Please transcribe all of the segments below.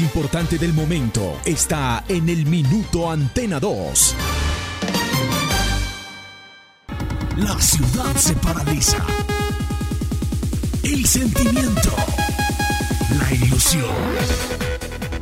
importante del momento está en el Minuto Antena 2. La ciudad se paraliza. El sentimiento. La ilusión.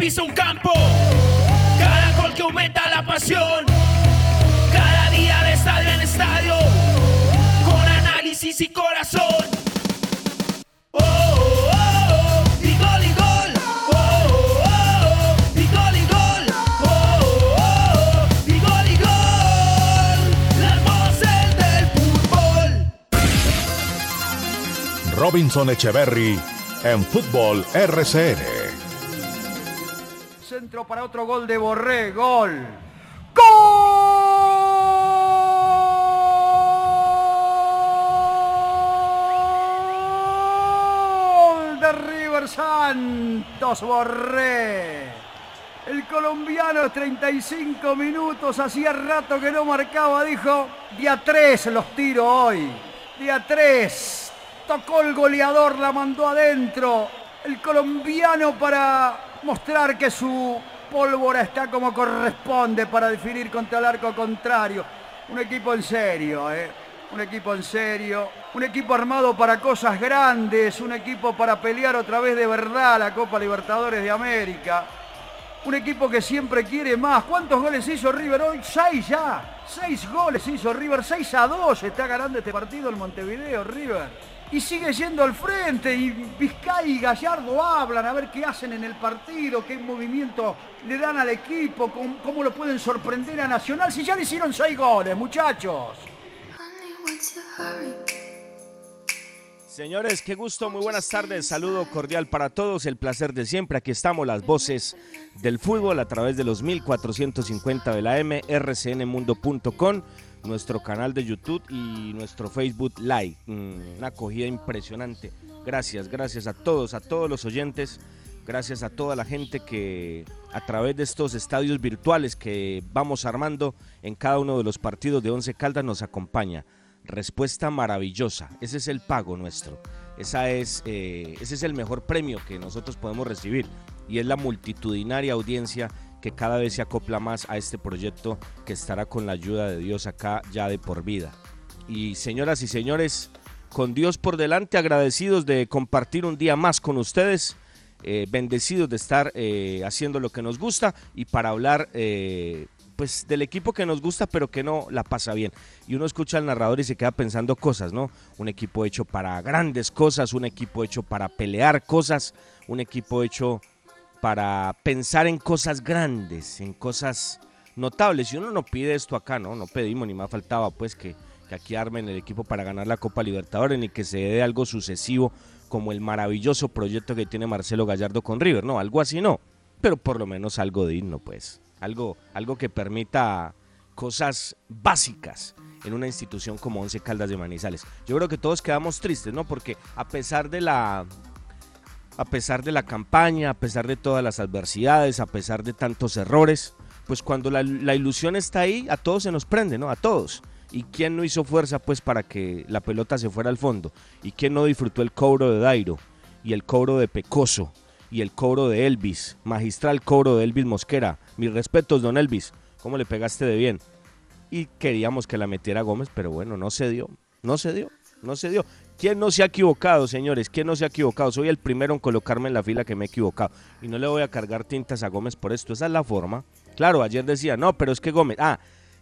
Pisa un campo, cada gol que aumenta la pasión, cada día de estadio en estadio, con análisis y corazón. Oh, oh, oh, y gol y gol. Oh, oh, oh, y gol y gol. Oh, oh, oh, y gol y gol. Las voces del fútbol. Robinson Echeverry en Fútbol RCN. Para otro gol de Borré, gol. ¡Gol! De River Santos Borré. El colombiano 35 minutos, hacía rato que no marcaba, dijo, día 3 los tiro hoy. Día 3. Tocó el goleador, la mandó adentro. El colombiano para mostrar que su pólvora está como corresponde para definir contra el arco contrario. Un equipo en serio, ¿eh? Un equipo en serio. Un equipo armado para cosas grandes. Un equipo para pelear otra vez de verdad la Copa Libertadores de América. Un equipo que siempre quiere más. ¿Cuántos goles hizo River hoy? Seis ya. Seis goles hizo River. Seis a dos está ganando este partido el Montevideo, River. Y sigue yendo al frente y Vizcay y Gallardo hablan a ver qué hacen en el partido, qué movimiento le dan al equipo, cómo, lo pueden sorprender a Nacional. Si ya le hicieron seis goles, muchachos. Señores, qué gusto, muy buenas tardes, saludo cordial para todos, el placer de siempre, aquí estamos las voces del fútbol a través de los 1450 de la M, rcnmundo.com, nuestro canal de YouTube y nuestro Facebook Live, Mm, una acogida impresionante, gracias, gracias a todos, a todos los oyentes, gracias a toda la gente que a través de estos estadios virtuales que vamos armando en cada uno de los partidos de Once Caldas nos acompaña. Respuesta maravillosa. Ese es el pago nuestro. Esa es, eh, ese es el mejor premio que nosotros podemos recibir. Y es la multitudinaria audiencia que cada vez se acopla más a este proyecto que estará con la ayuda de Dios acá ya de por vida. Y señoras y señores, con Dios por delante, agradecidos de compartir un día más con ustedes. eh, bendecidos de estar eh, haciendo lo que nos gusta y para hablar eh, pues del equipo que nos gusta pero que no la pasa bien. Y uno escucha al narrador y se queda pensando cosas, ¿no? Un equipo hecho para grandes cosas, un equipo hecho para pelear cosas, un equipo hecho para pensar en cosas grandes, en cosas notables. Y uno no pide esto acá, ¿no? No pedimos ni más faltaba pues que, que aquí armen el equipo para ganar la Copa Libertadores ni que se dé algo sucesivo como el maravilloso proyecto que tiene Marcelo Gallardo con River, no, algo así no, pero por lo menos algo digno, pues, algo, algo que permita cosas básicas en una institución como Once Caldas de Manizales. Yo creo que todos quedamos tristes, ¿no? Porque a pesar de la a pesar de la campaña, a pesar de todas las adversidades, a pesar de tantos errores, pues cuando la, ilusión está ahí, a todos se nos prende, ¿no? A todos. ¿Y quién no hizo fuerza pues para que la pelota se fuera al fondo? ¿Y quién no disfrutó el cobro de Dairo? Y el cobro de Pecoso? Y el cobro de Elvis? Magistral cobro de Elvis Mosquera. Mis respetos, don Elvis. ¿Cómo le pegaste de bien? Y queríamos que la metiera Gómez, pero bueno, no se dio. No se dio. No se dio. ¿Quién no se ha equivocado, señores? ¿Quién no se ha equivocado? Soy el primero en colocarme en la fila que me he equivocado. Y no le voy a cargar tintas a Gómez por esto. Esa es la forma. Claro, ayer decía, no, pero es que Gómez... Ah,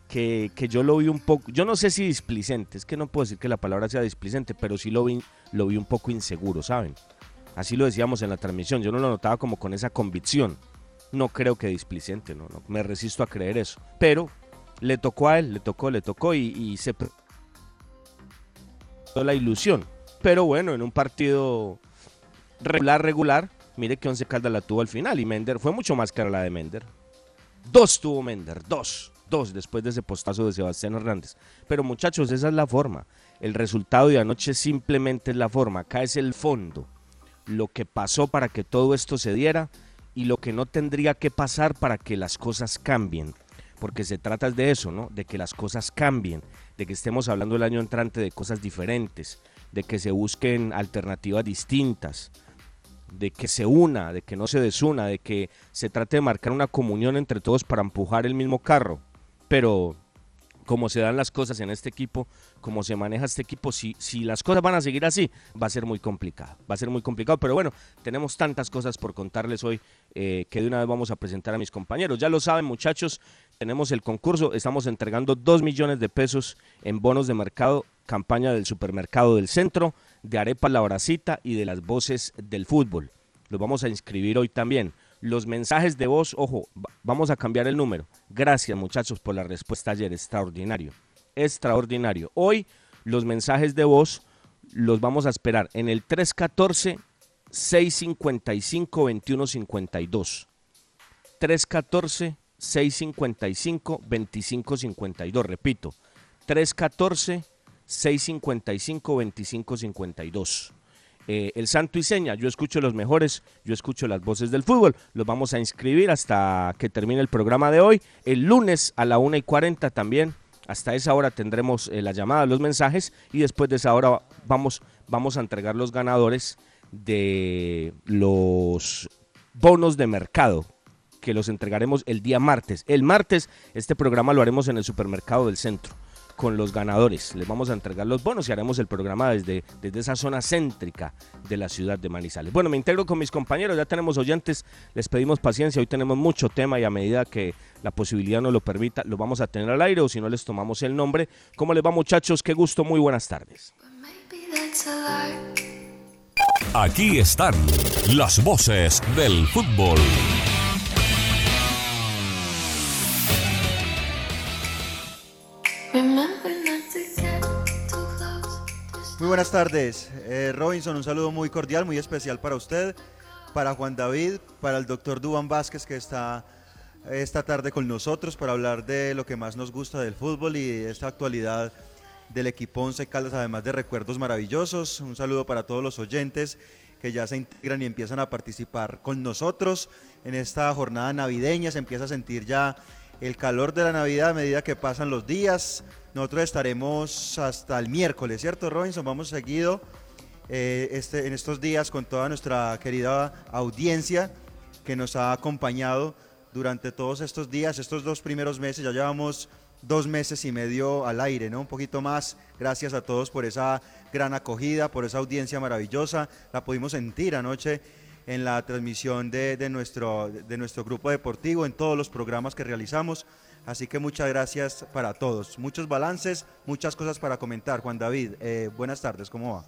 que, que, yo lo vi un poco, yo no sé si displicente, es que no puedo decir que la palabra sea displicente, pero sí lo vi, lo vi un poco inseguro, ¿saben? Así lo decíamos en la transmisión, yo no lo notaba como con esa convicción. No creo que displicente, no, no me resisto a creer eso. Pero le tocó a él, le tocó, le tocó y, y se la ilusión. Pero bueno, en un partido regular, regular, Mire que Once Caldas la tuvo al final y Mender fue mucho más cara la de Mender. Dos tuvo Mender, dos, dos después de ese postazo de Sebastián Hernández. Pero muchachos, esa es la forma. El resultado de anoche simplemente es la forma. Acá es el fondo. Lo que pasó para que todo esto se diera y lo que no tendría que pasar para que las cosas cambien. Porque se trata de eso, ¿no? De que las cosas cambien, de que estemos hablando el año entrante de cosas diferentes, de que se busquen alternativas distintas, de que se una, de que no se desuna, de que se trate de marcar una comunión entre todos para empujar el mismo carro. Pero como se dan las cosas en este equipo, como se maneja este equipo, si, si las cosas van a seguir así, va a ser muy complicado. Va a ser muy complicado, pero bueno, tenemos tantas cosas por contarles hoy eh, que de una vez vamos a presentar a mis compañeros. Ya lo saben, muchachos, tenemos el concurso, estamos entregando 2 millones de pesos en bonos de mercado, campaña del supermercado del centro, de Arepa La Horacita y de las voces del fútbol. Los vamos a inscribir hoy también los mensajes de voz, ojo, vamos a cambiar el número. Gracias muchachos por la respuesta ayer, extraordinario, extraordinario. Hoy los mensajes de voz los vamos a esperar en el 314 655 2152. 314 655 2552, repito. 314 655 2552. Eh, el santo y seña. Yo escucho los mejores, yo escucho las voces del fútbol. Los vamos a inscribir hasta que termine el programa de hoy. El lunes a la 1 y 40 también. Hasta esa hora tendremos eh, la llamada, los mensajes y después de esa hora vamos, vamos a entregar los ganadores de los bonos de mercado que los entregaremos el día martes. El martes este programa lo haremos en el supermercado del centro con los ganadores. Les vamos a entregar los bonos y haremos el programa desde, desde esa zona céntrica de la ciudad de Manizales. Bueno, me integro con mis compañeros, ya tenemos oyentes, les pedimos paciencia, hoy tenemos mucho tema y a medida que la posibilidad nos lo permita, lo vamos a tener al aire o si no les tomamos el nombre. ¿Cómo les va muchachos? Qué gusto, muy buenas tardes. Aquí están las voces del fútbol. Muy buenas tardes, eh, Robinson, un saludo muy cordial, muy especial para usted, para Juan David, para el doctor Duban Vázquez que está esta tarde con nosotros para hablar de lo que más nos gusta del fútbol y de esta actualidad del equipo Once Caldas, además de recuerdos maravillosos. Un saludo para todos los oyentes que ya se integran y empiezan a participar con nosotros en esta jornada navideña. Se empieza a sentir ya el calor de la Navidad a medida que pasan los días. Nosotros estaremos hasta el miércoles, ¿cierto, Robinson? Vamos seguido eh, este, en estos días con toda nuestra querida audiencia que nos ha acompañado durante todos estos días, estos dos primeros meses. Ya llevamos dos meses y medio al aire, ¿no? Un poquito más. Gracias a todos por esa gran acogida, por esa audiencia maravillosa. La pudimos sentir anoche en la transmisión de, nuestro, de nuestro grupo deportivo, en todos los programas que realizamos. Así que muchas gracias para todos. Muchos balances, muchas cosas para comentar. Juan David, eh, buenas tardes, ¿cómo va?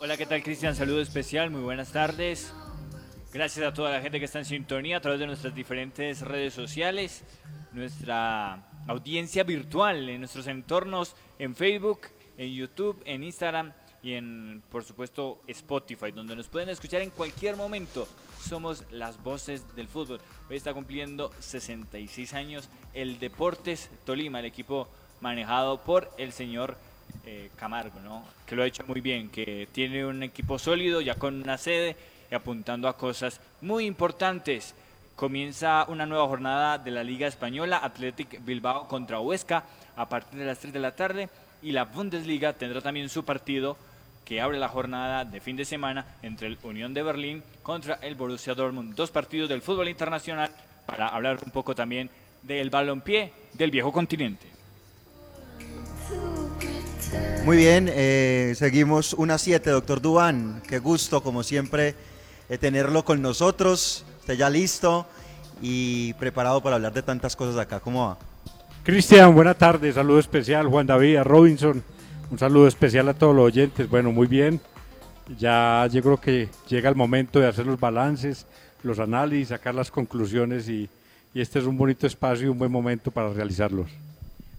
Hola, ¿qué tal Cristian? Saludo especial, muy buenas tardes. Gracias a toda la gente que está en sintonía a través de nuestras diferentes redes sociales, nuestra audiencia virtual en nuestros entornos, en Facebook, en YouTube, en Instagram y en, por supuesto, Spotify, donde nos pueden escuchar en cualquier momento. Somos las voces del fútbol. Hoy está cumpliendo 66 años el Deportes Tolima, el equipo manejado por el señor eh, Camargo, ¿no? que lo ha hecho muy bien, que tiene un equipo sólido, ya con una sede y apuntando a cosas muy importantes. Comienza una nueva jornada de la Liga Española, Athletic Bilbao contra Huesca a partir de las 3 de la tarde y la Bundesliga tendrá también su partido que abre la jornada de fin de semana entre el Unión de Berlín contra el Borussia Dortmund. Dos partidos del fútbol internacional para hablar un poco también del balompié del viejo continente. Muy bien, eh, seguimos una 7, doctor Dubán. Qué gusto, como siempre, eh, tenerlo con nosotros. Está ya listo y preparado para hablar de tantas cosas acá. ¿Cómo va? Cristian, buena tarde. Saludo especial, Juan David, a Robinson un saludo especial a todos los oyentes. Bueno, muy bien. Ya yo creo que llega el momento de hacer los balances, los análisis, sacar las conclusiones y, este es un bonito espacio y un buen momento para realizarlos.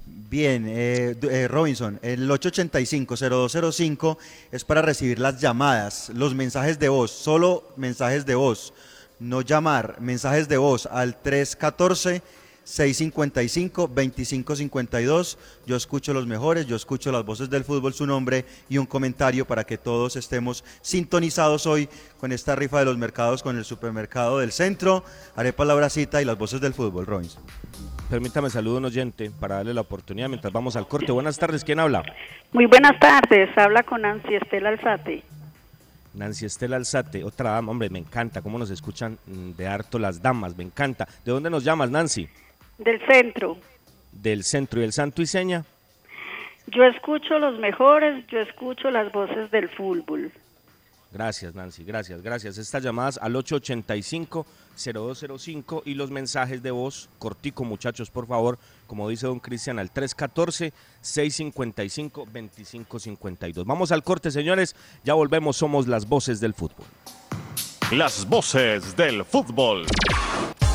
Bien, eh, eh, Robinson, el 885-0205 es para recibir las llamadas, los mensajes de voz, solo mensajes de voz, no llamar, mensajes de voz al 314. 655-2552. Yo escucho los mejores, yo escucho las voces del fútbol, su nombre y un comentario para que todos estemos sintonizados hoy con esta rifa de los mercados con el supermercado del centro, Arepa La Bracita y las voces del fútbol, Robinson. Permítame saludar a un oyente para darle la oportunidad mientras vamos al corte. Buenas tardes, ¿quién habla? Muy buenas tardes, habla con Nancy Estela Alzate. Nancy Estela Alzate, otra dama, hombre, me encanta cómo nos escuchan de harto las damas, me encanta. ¿De dónde nos llamas, Nancy? Del centro. Del centro y el santo y seña. Yo escucho los mejores, yo escucho las voces del fútbol. Gracias, Nancy, gracias, gracias. Estas llamadas al 885-0205 y los mensajes de voz, cortico muchachos, por favor, como dice don Cristian, al 314-655-2552. Vamos al corte, señores, ya volvemos, somos las voces del fútbol. Las voces del fútbol.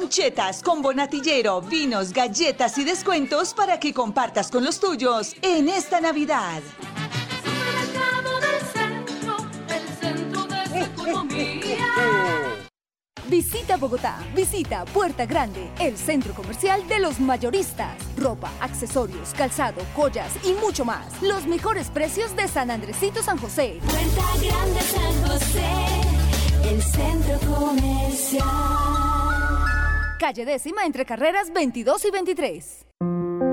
Anchetas, combo natillero, vinos, galletas y descuentos para que compartas con los tuyos en esta Navidad. Visita Bogotá, visita Puerta Grande, el centro comercial de los mayoristas. Ropa, accesorios, calzado, joyas y mucho más. Los mejores precios de San Andresito San José. Puerta Grande San José. El centro comercial. Calle décima entre carreras 22 y 23.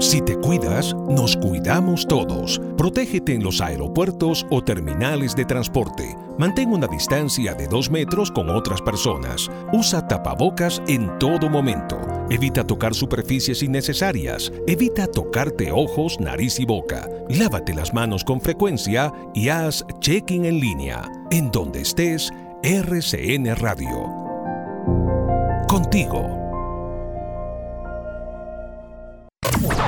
Si te cuidas, nos cuidamos todos. Protégete en los aeropuertos o terminales de transporte. Mantén una distancia de dos metros con otras personas. Usa tapabocas en todo momento. Evita tocar superficies innecesarias. Evita tocarte ojos, nariz y boca. Lávate las manos con frecuencia y haz check-in en línea. En donde estés, RCN Radio. Contigo.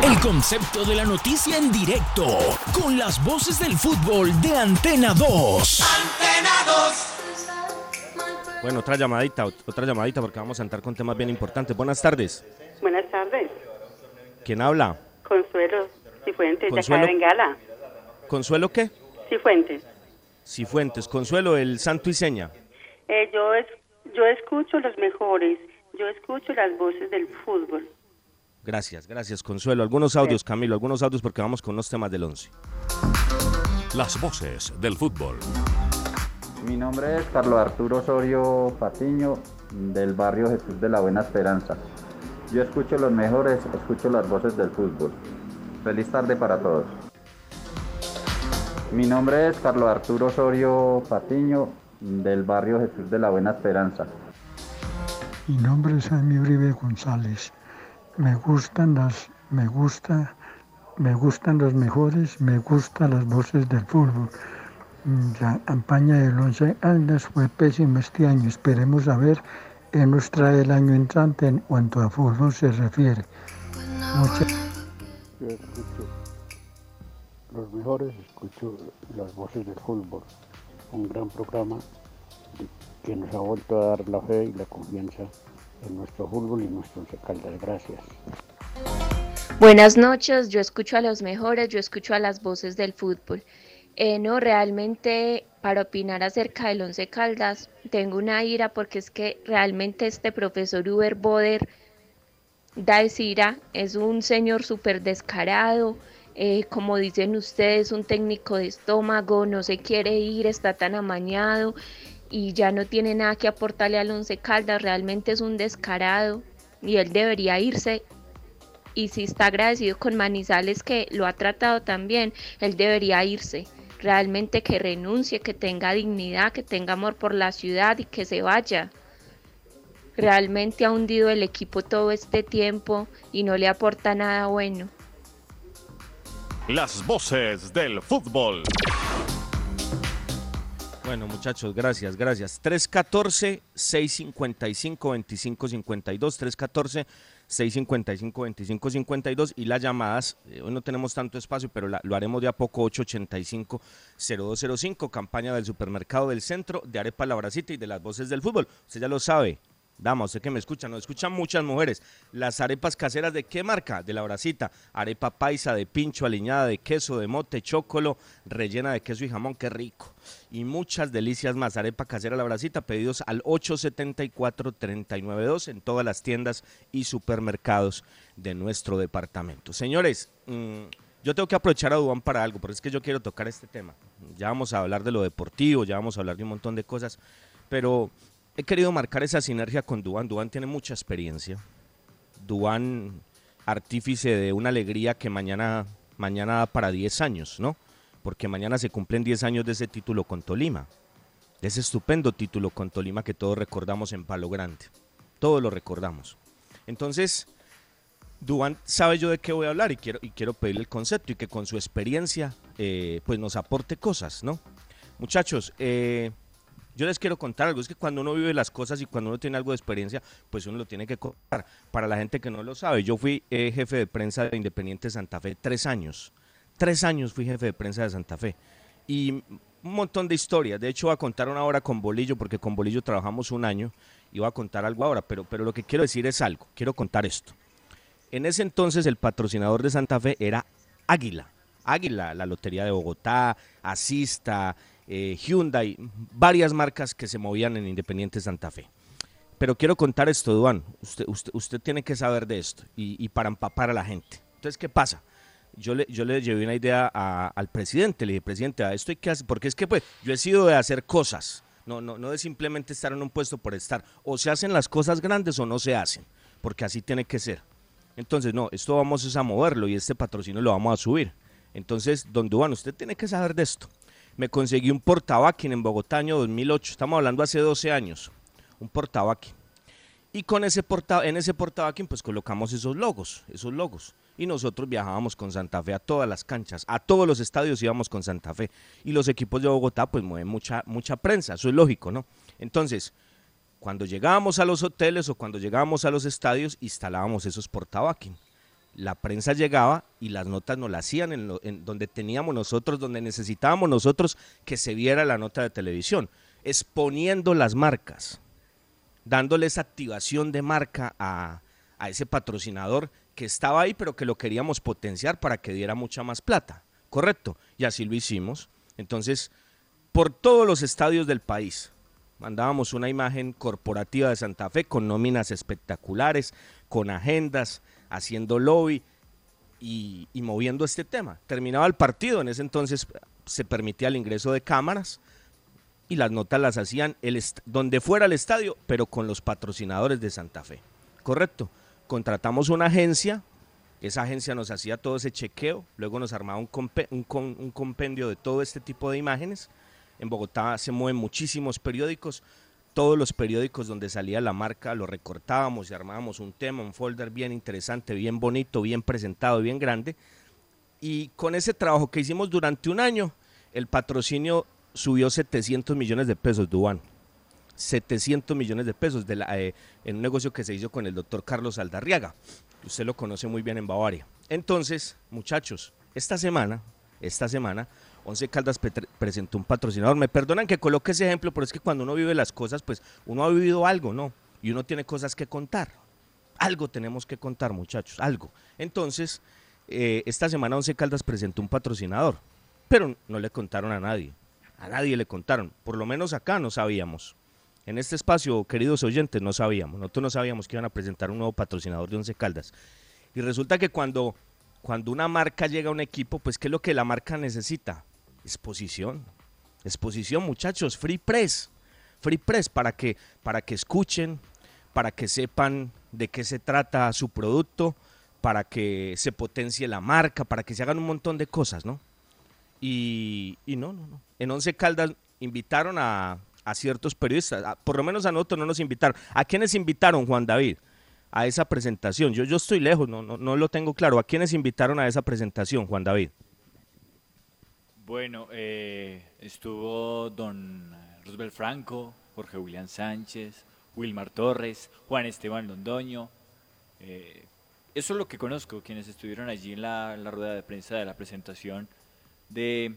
El concepto de la noticia en directo, con las voces del fútbol de Antena 2. Antena 2. Bueno, otra llamadita, ot- otra llamadita porque vamos a entrar con temas bien importantes. Buenas tardes. Buenas tardes. ¿Quién habla? Consuelo Cifuentes, de acá Consuelo. de Bengala. ¿Consuelo qué? Cifuentes. Cifuentes. Consuelo, el santo y seña. Eh, yo, es, yo escucho los mejores, yo escucho las voces del fútbol. Gracias, gracias, Consuelo. Algunos audios, Camilo, algunos audios porque vamos con unos temas del 11. Las voces del fútbol. Mi nombre es Carlos Arturo Osorio Patiño, del barrio Jesús de la Buena Esperanza. Yo escucho los mejores, escucho las voces del fútbol. Feliz tarde para todos. Mi nombre es Carlos Arturo Osorio Patiño, del barrio Jesús de la Buena Esperanza. Mi nombre es Jaime Uribe González. Me gustan las, me gusta, me gustan los mejores, me gustan las voces del fútbol. Mm, La campaña del Once Caldas fue pésima este año. Esperemos a ver qué nos trae el año entrante en cuanto a fútbol se refiere. Yo escucho los mejores, escucho las voces del fútbol. Un gran programa que nos ha vuelto a dar la fe y la confianza en nuestro fútbol y nuestro Once Caldas. Gracias. Buenas noches, yo escucho a los mejores, yo escucho a las voces del fútbol. Eh, no, realmente para opinar acerca del Once Caldas tengo una ira porque es que realmente este profesor Uber Boder da es ira, es un señor súper descarado, eh, como dicen ustedes, un técnico de estómago, no se quiere ir, está tan amañado y ya no tiene nada que aportarle al Once Caldas, realmente es un descarado y él debería irse. Y si está agradecido con Manizales que lo ha tratado también, él debería irse. Realmente que renuncie, que tenga dignidad, que tenga amor por la ciudad y que se vaya. Realmente ha hundido el equipo todo este tiempo y no le aporta nada bueno. Las voces del fútbol. Bueno, muchachos, gracias, gracias. 314-655-2552, 314-655-2552 y las llamadas, eh, hoy no tenemos tanto espacio, pero la- lo haremos de a poco, 885-0205, campaña del supermercado del centro, de Arepa La Bracita y de las voces del fútbol. Usted ya lo sabe. Dama, usted que me escucha, nos escuchan muchas mujeres. Las arepas caseras de qué marca? De la bracita. Arepa paisa, de pincho, aliñada de queso, de mote, chocolo, rellena de queso y jamón, qué rico. Y muchas delicias más. Arepa casera la bracita, pedidos al 874-392 en todas las tiendas y supermercados de nuestro departamento. Señores, mm, yo tengo que aprovechar a Dubán para algo, pero es que yo quiero tocar este tema. Ya vamos a hablar de lo deportivo, ya vamos a hablar de un montón de cosas, pero he querido marcar esa sinergia con Dubán. Dubán tiene mucha experiencia. Dubán, artífice de una alegría que mañana, mañana da para 10 años, ¿no? Porque mañana se cumplen 10 años de ese título con Tolima. De ese estupendo título con Tolima que todos recordamos en Palo Grande. Todos lo recordamos. Entonces, Dubán sabe yo de qué voy a hablar y quiero, y quiero pedirle el concepto y que con su experiencia eh, pues nos aporte cosas, ¿no? Muchachos, eh, yo les quiero contar algo, es que cuando uno vive las cosas y cuando uno tiene algo de experiencia, pues uno lo tiene que contar. Para la gente que no lo sabe, yo fui eh, jefe de prensa de Independiente Santa Fe tres años. Tres años fui jefe de prensa de Santa Fe. Y un montón de historias. De hecho, voy a contar una hora con Bolillo, porque con Bolillo trabajamos un año y voy a contar algo ahora. Pero, pero lo que quiero decir es algo. Quiero contar esto. En ese entonces el patrocinador de Santa Fe era Águila. Águila, la Lotería de Bogotá, Asista, eh, Hyundai, varias marcas que se movían en Independiente Santa Fe. Pero quiero contar esto, Duan. Usted, usted, usted tiene que saber de esto y, para empapar a la gente. Entonces, ¿qué pasa? Yo le, yo le llevé una idea al presidente, le dije, presidente, a esto hay que hacer, porque es que pues yo he sido de hacer cosas, no, no, no de simplemente estar en un puesto por estar. O se hacen las cosas grandes o no se hacen, porque así tiene que ser. Entonces, no, esto vamos a moverlo y este patrocinio lo vamos a subir. Entonces, don Duan, usted tiene que saber de esto. Me conseguí un portabaquín en Bogotá año 2008, estamos hablando hace 12 años, un portabaquín. Y con ese porta, en ese portabaquín pues colocamos esos logos, esos logos. Y nosotros viajábamos con Santa Fe a todas las canchas, a todos los estadios íbamos con Santa Fe. Y los equipos de Bogotá pues mueven mucha, mucha prensa, eso es lógico, ¿no? Entonces, cuando llegábamos a los hoteles o cuando llegábamos a los estadios, instalábamos esos portabaquín. La prensa llegaba y las notas nos las hacían en, lo- en donde teníamos nosotros, donde necesitábamos nosotros que se viera la nota de televisión, exponiendo las marcas, dándole esa activación de marca a, a ese patrocinador que estaba ahí, pero que lo queríamos potenciar para que diera mucha más plata. Correcto. Y así lo hicimos. Entonces, por todos los estadios del país, mandábamos una imagen corporativa de Santa Fe con nóminas espectaculares, con agendas, haciendo lobby y, moviendo este tema. Terminaba el partido, en ese entonces se permitía el ingreso de cámaras y las notas las hacían donde fuera el estadio, pero con los patrocinadores de Santa Fe. Correcto. Contratamos una agencia, esa agencia nos hacía todo ese chequeo, luego nos armaba un, un un compendio de todo este tipo de imágenes. En Bogotá se mueven muchísimos periódicos, todos los periódicos donde salía la marca lo recortábamos y armábamos un tema, un folder bien interesante, bien bonito, bien presentado, bien grande. Y con ese trabajo que hicimos durante un año, el patrocinio subió 700 millones de pesos, Dubán. 700 millones de pesos de la- eh, en un negocio que se hizo con el doctor Carlos Aldarriaga. Usted lo conoce muy bien en Bavaria. Entonces, muchachos, esta semana, esta semana, Once Caldas presentó un patrocinador. Me perdonan que coloque ese ejemplo, pero es que cuando uno vive las cosas, pues uno ha vivido algo, ¿no? Y uno tiene cosas que contar. Algo tenemos que contar, muchachos, algo. Entonces, eh, esta semana Once Caldas presentó un patrocinador, pero no le contaron a nadie. A nadie le contaron. Por lo menos acá no sabíamos. En este espacio, queridos oyentes, no sabíamos. Nosotros no sabíamos que iban a presentar un nuevo patrocinador de Once Caldas. Y resulta que cuando cuando una marca llega a un equipo, pues ¿qué es lo que la marca necesita? Exposición. Exposición, muchachos, free press. Free press para que, para que escuchen, para que sepan de qué se trata su producto, para que se potencie la marca, para que se hagan un montón de cosas, ¿no? Y, no, no, no. En Once Caldas invitaron a, a ciertos periodistas, por lo menos a nosotros no nos invitaron. ¿A quiénes invitaron, Juan David? A esa presentación. Yo, yo estoy lejos, no, no, no lo tengo claro. ¿A quiénes invitaron a esa presentación, Juan David? Bueno, eh, estuvo don Roosevelt Franco, Jorge William Sánchez, Wilmar Torres, Juan Esteban Londoño. eh, eso es lo que conozco, quienes estuvieron allí en la, rueda de prensa de la presentación de,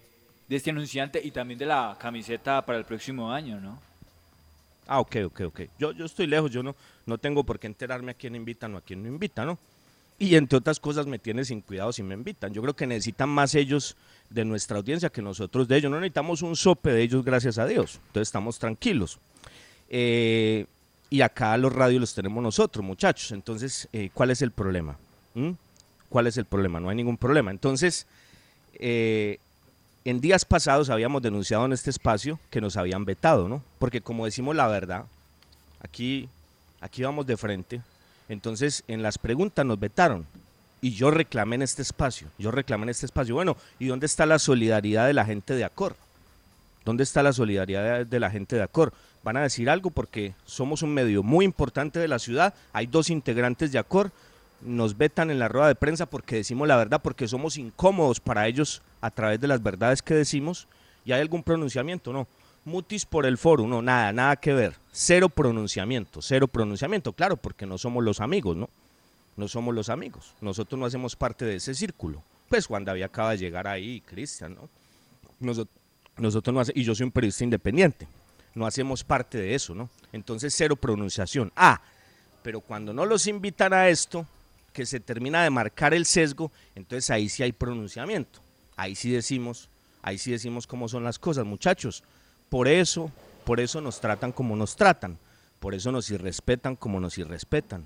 de este anunciante y también de la camiseta para el próximo año, ¿no? Ah, ok, ok, ok. Yo, yo estoy lejos, yo no, no tengo por qué enterarme a quién invitan o a quién no invitan, ¿no? Y entre otras cosas me tiene sin cuidado si me invitan. Yo creo que necesitan más ellos de nuestra audiencia que nosotros de ellos. No necesitamos un sope de ellos, gracias a Dios. Entonces estamos tranquilos. Eh, y acá los radios los tenemos nosotros, muchachos. Entonces, eh, ¿cuál es el problema? ¿Mm? ¿Cuál es el problema? No hay ningún problema. Entonces, eh, en días pasados habíamos denunciado en este espacio que nos habían vetado, ¿no? Porque como decimos la verdad, aquí, aquí vamos de frente. Entonces, en las preguntas nos vetaron. Y yo reclamé en este espacio, yo reclamé en este espacio. Bueno, ¿y dónde está la solidaridad de la gente de Acor? ¿Dónde está la solidaridad de, la gente de Acor? Van a decir algo porque somos un medio muy importante de la ciudad. Hay dos integrantes de Acor. Nos vetan en la rueda de prensa porque decimos la verdad, porque somos incómodos para ellos a través de las verdades que decimos. ¿Y hay algún pronunciamiento? No. Mutis por el foro, no, nada, nada que ver. Cero pronunciamiento, cero pronunciamiento. Claro, porque no somos los amigos, ¿no? No somos los amigos. Nosotros no hacemos parte de ese círculo. Pues Juan David acaba de llegar ahí, Cristian, ¿no? Nosotros, nosotros no hacemos, y yo soy un periodista independiente, no hacemos parte de eso, ¿no? Entonces cero pronunciación. Ah, pero cuando no los invitan a esto, que se termina de marcar el sesgo, entonces ahí sí hay pronunciamiento. Ahí sí decimos, ahí sí decimos cómo son las cosas, muchachos. Por eso, por eso nos tratan como nos tratan, por eso nos irrespetan como nos irrespetan.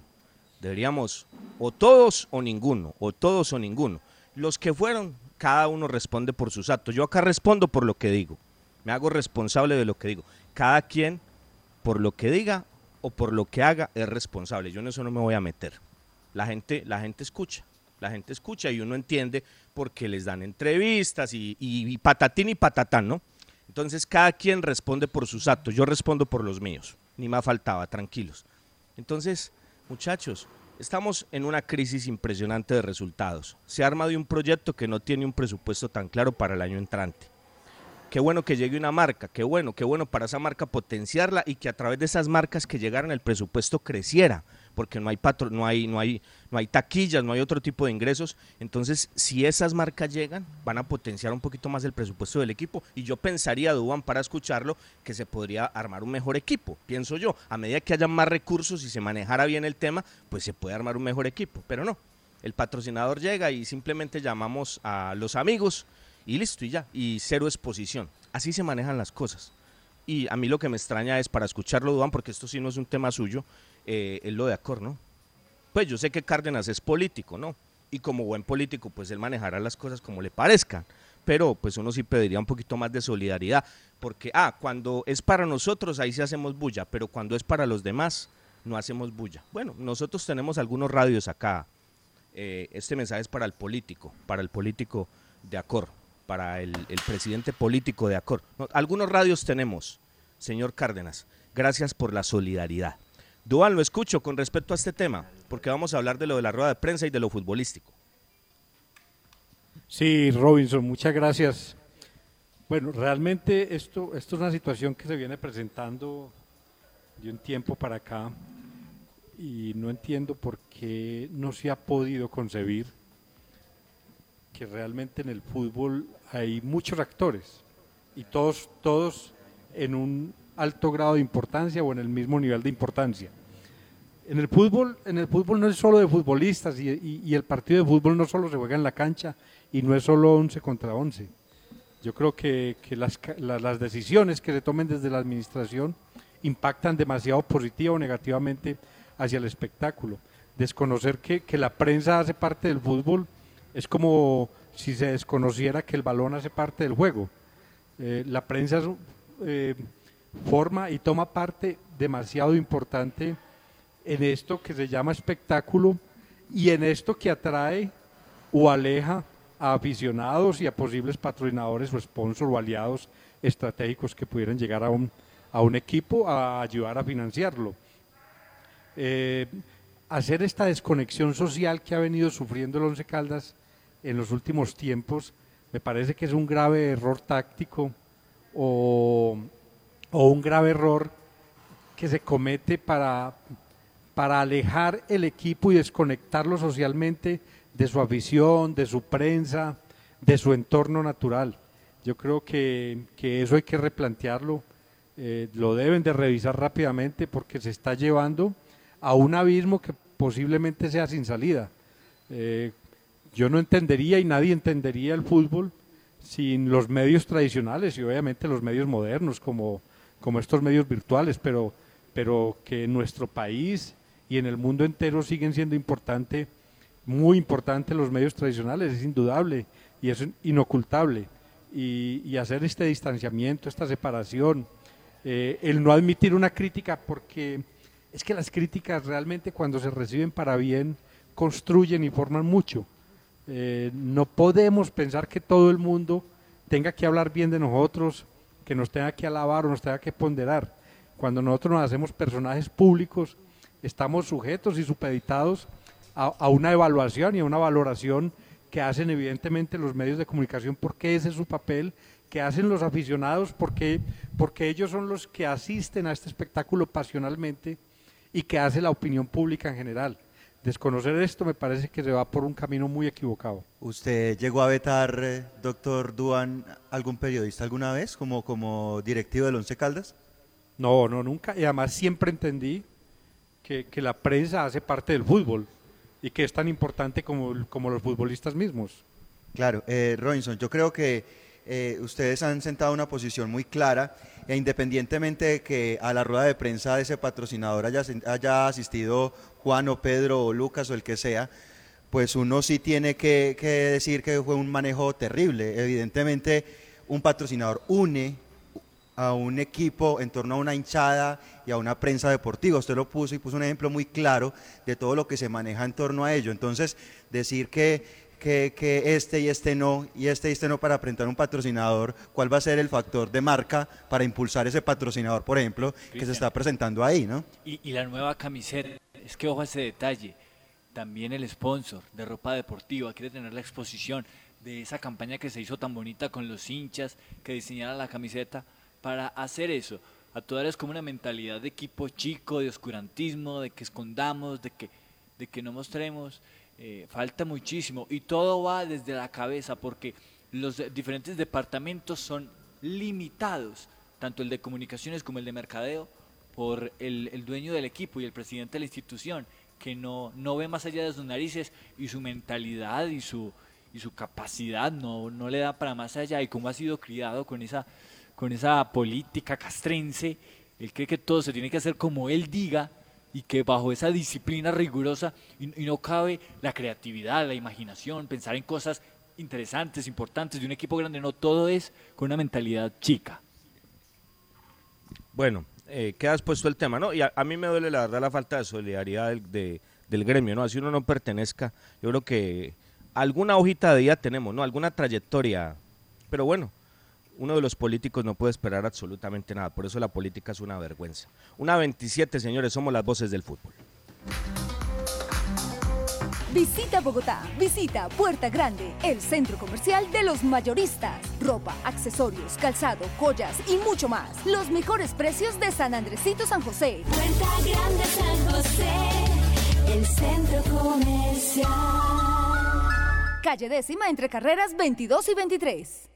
Deberíamos o todos o ninguno, o todos o ninguno. Los que fueron, cada uno responde por sus actos. Yo acá respondo por lo que digo. Me hago responsable de lo que digo. Cada quien, por lo que diga o por lo que haga, es responsable. Yo en eso no me voy a meter. La gente, la gente escucha. La gente escucha y uno entiende porque les dan entrevistas y, y- y patatín y patatán, ¿no? Entonces cada quien responde por sus actos. Yo respondo por los míos. Ni más faltaba, tranquilos. Entonces, muchachos, estamos en una crisis impresionante de resultados. Se arma de un proyecto que no tiene un presupuesto tan claro para el año entrante. Qué bueno que llegue una marca, qué bueno, qué bueno para esa marca potenciarla y que a través de esas marcas que llegaran el presupuesto creciera, porque no hay patro, no hay, no hay, no hay taquillas, no hay otro tipo de ingresos. Entonces, si esas marcas llegan, van a potenciar un poquito más el presupuesto del equipo. Y yo pensaría, Duban, para escucharlo, que se podría armar un mejor equipo, pienso yo. A medida que haya más recursos y se manejara bien el tema, pues se puede armar un mejor equipo. Pero no, el patrocinador llega y simplemente llamamos a los amigos y listo y ya, y cero exposición. Así se manejan las cosas. Y a mí lo que me extraña es para escucharlo, Duan, porque esto sí no es un tema suyo, eh, es lo de Acor, ¿no? Pues yo sé que Cárdenas es político, ¿no? Y como buen político, pues él manejará las cosas como le parezcan. Pero pues uno sí pediría un poquito más de solidaridad. Porque, ah, cuando es para nosotros, ahí sí hacemos bulla. Pero cuando es para los demás, no hacemos bulla. Bueno, nosotros tenemos algunos radios acá. Eh, este mensaje es para el político, para el político de Acor, para el, presidente político de Acor. No, algunos radios tenemos, señor Cárdenas. Gracias por la solidaridad. Duan, lo escucho con respecto a este tema, porque vamos a hablar de lo de la rueda de prensa y de lo futbolístico. Sí, Robinson, muchas gracias. Bueno, realmente esto, esto es una situación que se viene presentando de un tiempo para acá y no entiendo por qué no se ha podido concebir que realmente en el fútbol hay muchos actores y todos, todos en un alto grado de importancia o en el mismo nivel de importancia. En el fútbol, en el fútbol no es solo de futbolistas y, el partido de fútbol no solo se juega en la cancha y no es solo 11 contra 11. Yo creo que, las, la- las decisiones que se tomen desde la administración impactan demasiado positiva o negativamente hacia el espectáculo. Desconocer que, que la prensa hace parte del fútbol Es como si se desconociera que el balón hace parte del juego. Eh, la prensa eh, forma y toma parte demasiado importante en esto que se llama espectáculo y en esto que atrae o aleja a aficionados y a posibles patrocinadores o sponsors o aliados estratégicos que pudieran llegar a un, a un equipo a ayudar a financiarlo. Eh, hacer esta desconexión social que ha venido sufriendo el Once Caldas en los últimos tiempos me parece que es un grave error táctico o, o un grave error que se comete para, para alejar el equipo y desconectarlo socialmente de su afición, de su prensa, de su entorno natural. Yo creo que, que eso hay que replantearlo, eh, lo deben de revisar rápidamente porque se está llevando a un abismo que posiblemente sea sin salida. Eh, yo no entendería y nadie entendería el fútbol sin los medios tradicionales y obviamente los medios modernos como, como estos medios virtuales, pero, pero que nuestro país y en el mundo entero siguen siendo importante, muy importante los medios tradicionales, es indudable y es inocultable. Y, y hacer este distanciamiento, esta separación, eh, el no admitir una crítica, porque es que las críticas realmente cuando se reciben para bien construyen y forman mucho. Eh, no podemos pensar que todo el mundo tenga que hablar bien de nosotros, que nos tenga que alabar o nos tenga que ponderar. Cuando nosotros nos hacemos personajes públicos, estamos sujetos y supeditados a, a una evaluación y a una valoración que hacen evidentemente los medios de comunicación porque ese es su papel, que hacen los aficionados porque, porque ellos son los que asisten a este espectáculo pasionalmente y que hace la opinión pública en general. Desconocer esto me parece que se va por un camino muy equivocado. ¿Usted llegó a vetar, eh, doctor Duan, algún periodista alguna vez como, como directivo del Once Caldas? No, no, nunca. Y además siempre entendí que, la prensa hace parte del fútbol y que es tan importante como, como los futbolistas mismos. Claro, eh, Robinson, yo creo que eh, ustedes han sentado una posición muy clara e independientemente de que a la rueda de prensa de ese patrocinador haya, haya asistido Juan o Pedro o Lucas o el que sea, pues uno sí tiene que decir que fue un manejo terrible. Evidentemente, un patrocinador une a un equipo en torno a una hinchada y a una prensa deportiva. Usted lo puso y puso un ejemplo muy claro de todo lo que se maneja en torno a ello. Entonces, decir que, que, que este y este no, y este y este no para presentar un patrocinador, ¿cuál va a ser el factor de marca para impulsar ese patrocinador, por ejemplo, que se está presentando ahí, ¿no? Y, y la nueva camiseta, es que ojo a ese detalle. También el sponsor de ropa deportiva quiere tener la exposición de esa campaña que se hizo tan bonita con los hinchas que diseñaron la camiseta para hacer eso. A todas es como una mentalidad de equipo chico, de oscurantismo, de que escondamos, de que, de que no mostremos. Eh, falta muchísimo y todo va desde la cabeza porque los diferentes departamentos son limitados, tanto el de comunicaciones como el de mercadeo, por el, el dueño del equipo y el presidente de la institución, que no, no ve más allá de sus narices y su mentalidad y su, y su capacidad no, no le da para más allá y como ha sido criado con esa, con esa política castrense, él cree que todo se tiene que hacer como él diga y que bajo esa disciplina rigurosa y, no cabe la creatividad, la imaginación, pensar en cosas interesantes, importantes de un equipo grande, no todo es con una mentalidad chica. Bueno, eh, queda expuesto el tema, ¿no? Y a, mí me duele la verdad la falta de solidaridad del, de- del gremio, ¿no? Así uno no pertenezca, yo creo que alguna hojita de vida tenemos, ¿no? Alguna trayectoria, pero bueno, uno de los políticos no puede esperar absolutamente nada, por eso la política es una vergüenza. Una 27, señores, somos las voces del fútbol. Visita Bogotá, visita Puerta Grande, el centro comercial de los mayoristas. Ropa, accesorios, calzado, joyas y mucho más. Los mejores precios de San Andresito San José. Puerta Grande San José, el centro comercial. Calle décima entre carreras 22 y 23.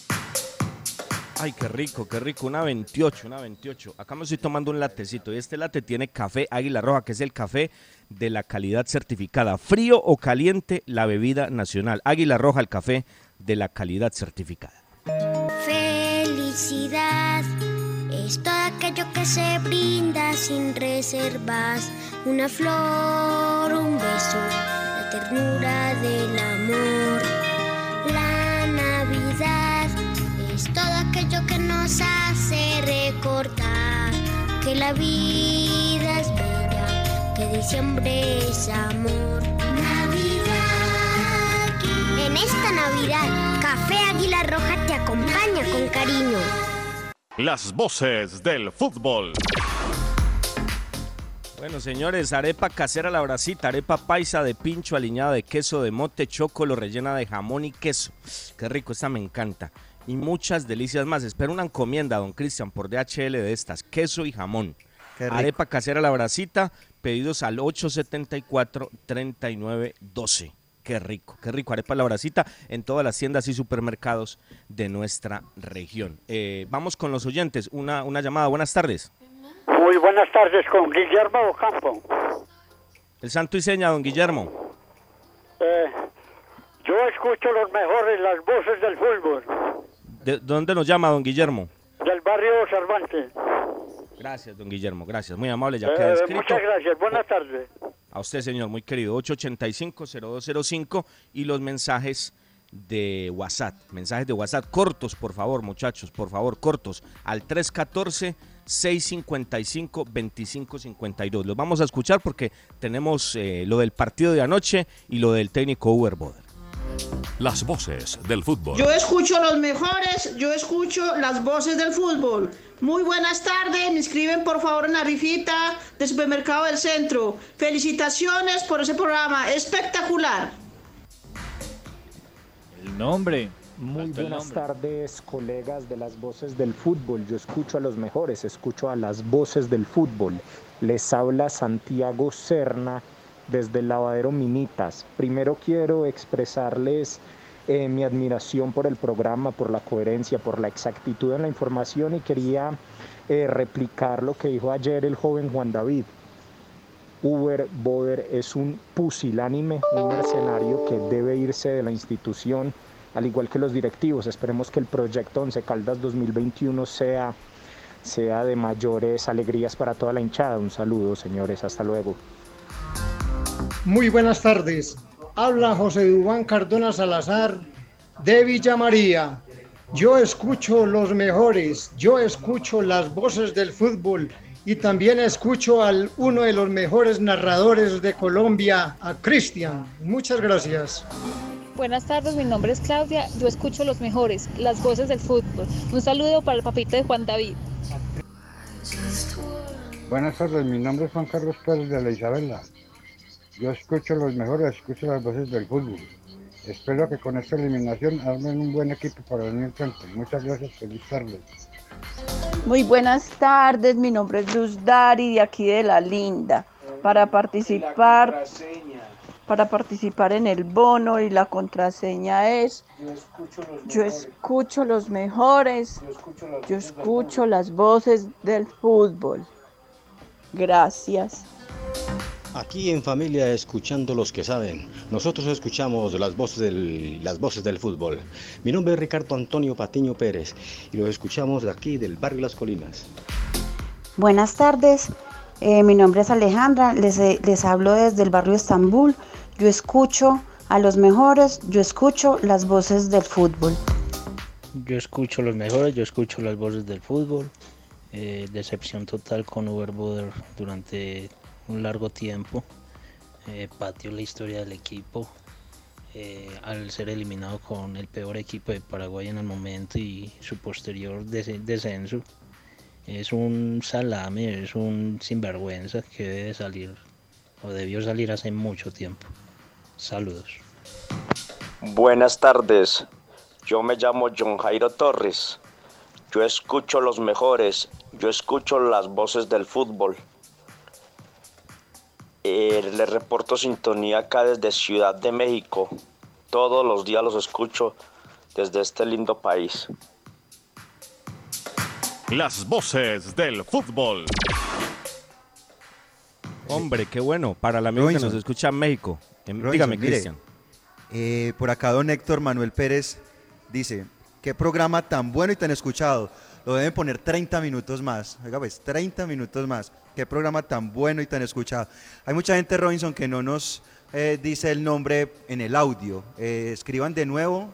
Ay, qué rico, qué rico. Una 28, una 28. Acá me estoy tomando un latecito y este late tiene café Águila Roja, que es el café de la calidad certificada. Frío o caliente, la bebida nacional. Águila Roja, el café de la calidad certificada. Felicidad es todo aquello que se brinda sin reservas. Una flor, un beso, la ternura del amor. Es todo aquello que nos hace recordar que la vida es bella, que diciembre es amor. Navidad. En esta Navidad, Café Águila Roja te acompaña con cariño. Las voces del fútbol. Bueno, señores, arepa casera la bracita, arepa paisa de pincho aliñada de queso de mote chocolo rellena de jamón y queso. Qué rico, esta me encanta. Y muchas delicias más. Espero una encomienda, don Cristian, por DHL de estas, queso y jamón. Arepa casera la bracita, pedidos al 874-3912. Qué rico, qué rico. Arepa la bracita en todas las tiendas y supermercados de nuestra región. Eh, vamos con los oyentes. Una, una llamada. Buenas tardes. Muy buenas tardes con Guillermo Ocampo. El santo y seña, don Guillermo. Eh, yo escucho los mejores, las voces del fútbol, ¿De dónde nos llama, don Guillermo? del barrio Cervantes. Gracias, don Guillermo. Gracias. Muy amable, ya Eh, queda escrito. muchas gracias, buenas tardes. A usted, señor, muy querido. 885-0205 y los mensajes de WhatsApp. Mensajes de WhatsApp cortos, por favor, muchachos, por favor, cortos. Al 314-655-2552. Los vamos a escuchar porque tenemos eh, lo del partido de anoche y lo del técnico Uber Boder. Las voces del fútbol. Yo escucho los mejores, yo escucho las voces del fútbol. Muy buenas tardes, me escriben por favor en la rifita de Supermercado del Centro. Felicitaciones por ese programa, espectacular. El nombre. Muy buenas nombre. tardes, colegas de las voces del fútbol. Yo escucho a los mejores, escucho a las voces del fútbol. Les habla Santiago Serna desde el lavadero Minitas. Primero quiero expresarles eh, mi admiración por el programa, por la coherencia, por la exactitud en la información y quería eh, replicar lo que dijo ayer el joven Juan David. Uber Boder es un pusilánime, un mercenario que debe irse de la institución, al igual que los directivos. Esperemos que el proyecto Once Caldas 2021 sea, sea de mayores alegrías para toda la hinchada. Un saludo, señores. Hasta luego. Muy buenas tardes. Habla José Dubán Cardona Salazar de Villa María. Yo escucho los mejores, yo escucho las voces del fútbol y también escucho al uno de los mejores narradores de Colombia, a Cristian. Muchas gracias. Buenas tardes, mi nombre es Claudia. Yo escucho los mejores, las voces del fútbol. Un saludo para el papito de Juan David. Buenas tardes, mi nombre es Juan Carlos Pérez de la Isabela. Yo escucho los mejores, escucho las voces del fútbol. Espero que con esta eliminación armen un buen equipo para el entrante. Muchas gracias, feliz tarde. Muy buenas tardes, mi nombre es Luz Dari de aquí de La Linda. Para participar, para participar en el bono y la contraseña es yo escucho los mejores, yo escucho las voces del fútbol. Gracias. Aquí en familia escuchando los que saben. Nosotros escuchamos las voces del, las voces del fútbol. Mi nombre es Ricardo Antonio Patiño Pérez y los escuchamos de aquí del barrio Las Colinas. Buenas tardes, eh, mi nombre es Alejandra, les, eh, les hablo desde el barrio Estambul. Yo escucho a los mejores, yo escucho las voces del fútbol. Yo escucho los mejores, yo escucho las voces del fútbol. Eh, decepción total con Uber Boder durante un largo tiempo. eh, la historia del equipo eh, al ser eliminado con el peor equipo de Paraguay en el momento y su posterior descenso. Es un salame, es un sinvergüenza que debe salir o debió salir hace mucho tiempo. Saludos. Buenas tardes, yo me llamo John Jairo Torres. Yo escucho los mejores, yo escucho las voces del fútbol. Eh, le reporto sintonía acá desde Ciudad de México. Todos los días los escucho desde este lindo país. Las voces del fútbol. Hombre, qué bueno. Para el amigo que nos escucha en México. dígame, Cristian. Eh, por acá don Héctor Manuel Pérez dice, qué programa tan bueno y tan escuchado. Lo deben poner 30 minutos más. Oiga, pues 30 minutos más. Qué programa tan bueno y tan escuchado. Hay mucha gente, Robinson, que no nos eh, dice el nombre en el audio. Eh, escriban de nuevo,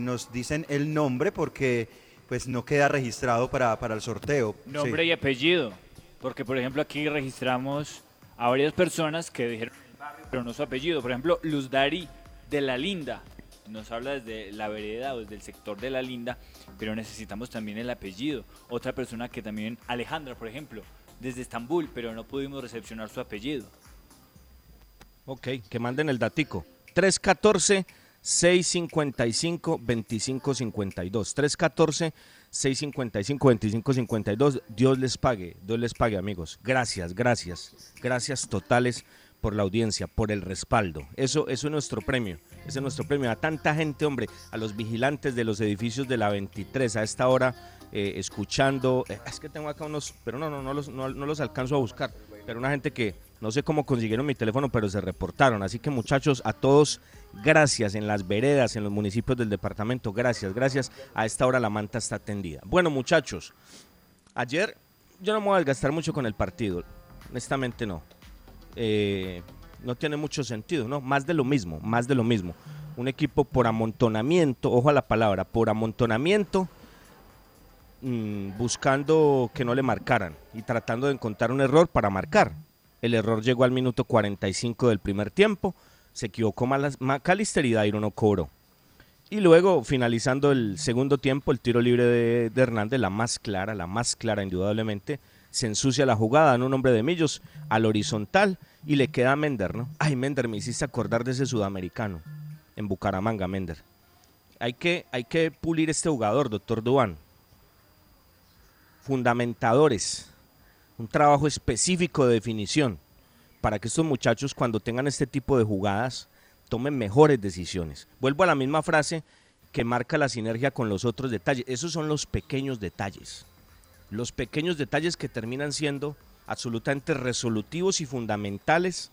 nos dicen el nombre porque pues no queda registrado para, para el sorteo. Nombre y apellido. Porque, por ejemplo, aquí registramos a varias personas que dijeron pero no su apellido. Por ejemplo, Luz Dari de la Linda. Nos habla desde la vereda o desde el sector de la Linda, pero necesitamos también el apellido. Otra persona que también, Alejandra, por ejemplo, desde Estambul, pero no pudimos recepcionar su apellido. Ok, que manden el datico. 314 655 2552. 314 655 2552. Dios les pague, Dios les pague, amigos. Gracias, gracias. Gracias totales por la audiencia, por el respaldo. Eso, eso es nuestro premio. Ese es nuestro premio. A tanta gente, hombre, a los vigilantes de los edificios de la 23 a esta hora, eh, escuchando. Eh, es que tengo acá unos, pero no, no, no los, no, los alcanzo a buscar. Pero una gente que no sé cómo consiguieron mi teléfono, pero se reportaron. Así que muchachos, a todos, gracias en las veredas, en los municipios del departamento, gracias, gracias. A esta hora la manta está tendida. Bueno, muchachos, ayer yo no me voy a desgastar mucho con el partido. Honestamente no. Eh, no tiene mucho sentido, ¿no? Más de lo mismo, más de lo mismo. Un equipo por amontonamiento, ojo a la palabra, por amontonamiento, mm, buscando que no le marcaran y tratando de encontrar un error para marcar. El error llegó al minuto 45 del primer tiempo, se equivocó Macalister y Dairo no cobró. Y luego, finalizando el segundo tiempo, el tiro libre de, de Hernández, la más clara, la más clara indudablemente, se ensucia la jugada en un hombre de Millos al horizontal y le queda a Mender, ¿no? Ay, Mender, me hiciste acordar de ese sudamericano en Bucaramanga, Mender. Hay que, hay que pulir este jugador, doctor Duan. Fundamentadores, un trabajo específico de definición para que estos muchachos cuando tengan este tipo de jugadas tomen mejores decisiones. Vuelvo a la misma frase que marca la sinergia con los otros detalles. Esos son los pequeños detalles los pequeños detalles que terminan siendo absolutamente resolutivos y fundamentales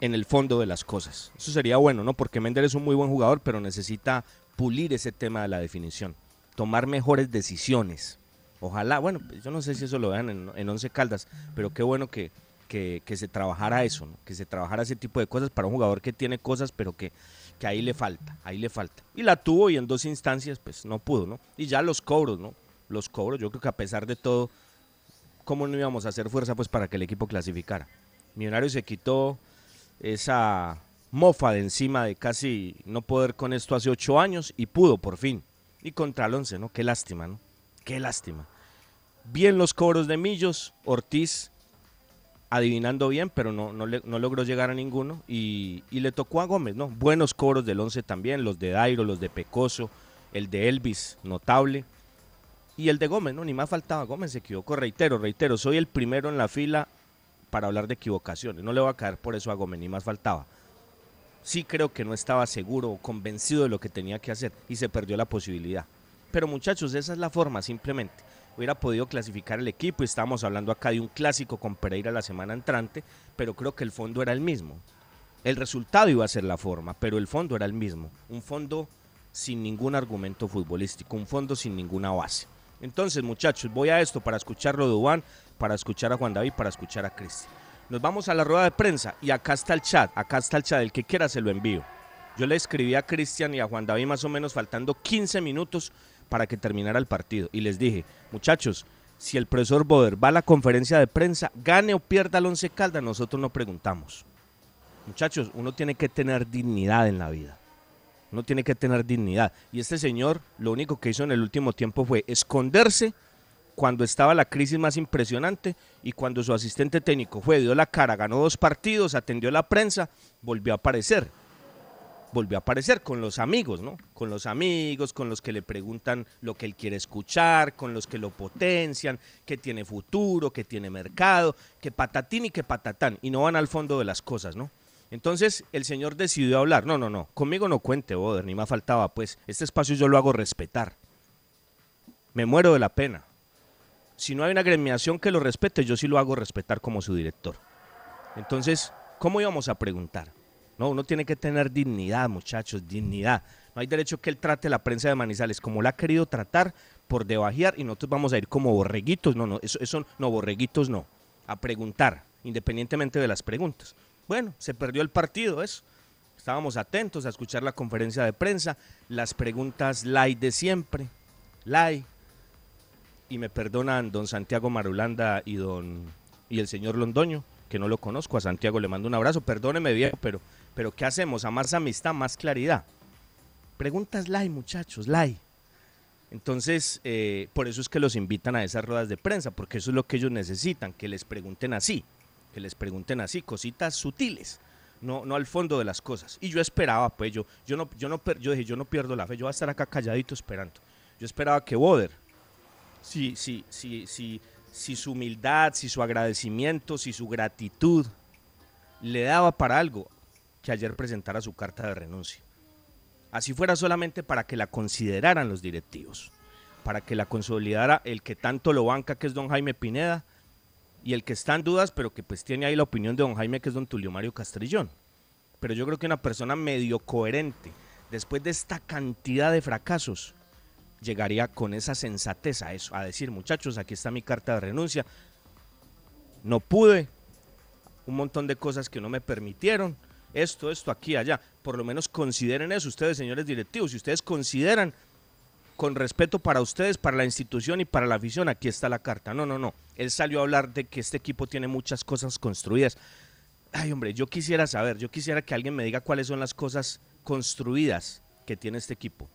en el fondo de las cosas. Eso sería bueno, ¿no? Porque Mender es un muy buen jugador, pero necesita pulir ese tema de la definición, tomar mejores decisiones. Ojalá, bueno, yo no sé si eso lo vean en, Once Caldas, pero qué bueno que, que, se trabajara eso, que se trabajara ese tipo de cosas para un jugador que tiene cosas, pero que, que ahí le falta, ahí le falta. Y la tuvo y en dos instancias, pues no pudo, ¿no? Y ya los cobros, ¿no? Los cobros. Yo creo que a pesar de todo, ¿cómo no íbamos a hacer fuerza pues para que el equipo clasificara? Millonarios se quitó esa mofa de encima de casi no poder con esto hace ocho años y pudo por fin. Y contra el once, ¿no? Qué lástima, ¿no? Qué lástima. Bien los cobros de Millos, Ortiz adivinando bien, pero no, no, no logró llegar a ninguno. Y, y, le tocó a Gómez, ¿no? Buenos cobros del once también, los de Dairo, los de Pecoso, el de Elvis, notable. Y el de Gómez, no, ni más faltaba. Gómez se equivocó, reitero, reitero, soy el primero en la fila para hablar de equivocaciones. No le voy a caer por eso a Gómez, ni más faltaba. Sí creo que no estaba seguro o convencido de lo que tenía que hacer y se perdió la posibilidad. Pero muchachos, esa es la forma, simplemente. Hubiera podido clasificar el equipo y estábamos hablando acá de un clásico con Pereira la semana entrante, pero creo que el fondo era el mismo. El resultado iba a ser la forma, pero el fondo era el mismo. Un fondo sin ningún argumento futbolístico, un fondo sin ninguna base. Entonces, muchachos, voy a esto para escucharlo de Juan, para escuchar a Juan David, para escuchar a Cristian. Nos vamos a la rueda de prensa y acá está el chat, acá está el chat, el que quiera se lo envío. Yo le escribí a Cristian y a Juan David más o menos faltando 15 minutos para que terminara el partido y les dije, muchachos, si el profesor Boder va a la conferencia de prensa, gane o pierda el Once Caldas, nosotros no preguntamos. Muchachos, uno tiene que tener dignidad en la vida. Uno tiene que tener dignidad. Y este señor lo único que hizo en el último tiempo fue esconderse cuando estaba la crisis más impresionante y cuando su asistente técnico fue, dio la cara, ganó dos partidos, atendió la prensa, volvió a aparecer. Volvió a aparecer con los amigos, ¿no? Con los amigos, con los que le preguntan lo que él quiere escuchar, con los que lo potencian, que tiene futuro, que tiene mercado, que patatín y que patatán, y no van al fondo de las cosas, ¿no? Entonces el señor decidió hablar. No, no, no, conmigo no cuente, Boder, ni más faltaba, pues este espacio yo lo hago respetar. Me muero de la pena. Si no hay una gremiación que lo respete, yo sí lo hago respetar como su director. Entonces, ¿cómo íbamos a preguntar? No, uno tiene que tener dignidad, muchachos, dignidad. No hay derecho que él trate la prensa de Manizales como la ha querido tratar por debajear y nosotros vamos a ir como borreguitos. No, no, eso, eso no, borreguitos no. A preguntar, independientemente de las preguntas. Bueno, se perdió el partido, eso. Estábamos atentos a escuchar la conferencia de prensa, las preguntas light de siempre, light. Y me perdonan don Santiago Marulanda y don y el señor Londoño, que no lo conozco, a Santiago le mando un abrazo, perdóneme viejo, pero, pero ¿qué hacemos? A más amistad, más claridad. Preguntas light, muchachos, light. Entonces, eh, por eso es que los invitan a esas ruedas de prensa, porque eso es lo que ellos necesitan, que les pregunten así que les pregunten así, cositas sutiles, no, no al fondo de las cosas. Y yo esperaba, pues yo, yo no, yo no, yo dije, yo no pierdo la fe, yo voy a estar acá calladito esperando. Yo esperaba que Boder, si, si, si, si, si su humildad, si su agradecimiento, si su gratitud le daba para algo, que ayer presentara su carta de renuncia. Así fuera solamente para que la consideraran los directivos, para que la consolidara el que tanto lo banca, que es don Jaime Pineda, y el que está en dudas, pero que pues tiene ahí la opinión de don Jaime, que es don Tulio Mario Castrillón. Pero yo creo que una persona medio coherente, después de esta cantidad de fracasos, llegaría con esa sensatez a eso, a decir, muchachos, aquí está mi carta de renuncia, no pude, un montón de cosas que no me permitieron, esto, esto, aquí, allá, por lo menos consideren eso ustedes, señores directivos, si ustedes consideran con respeto para ustedes, para la institución y para la afición, aquí está la carta. No, no, no. Él salió a hablar de que este equipo tiene muchas cosas construidas. Ay, hombre, yo quisiera saber, yo quisiera que alguien me diga cuáles son las cosas construidas que tiene este equipo.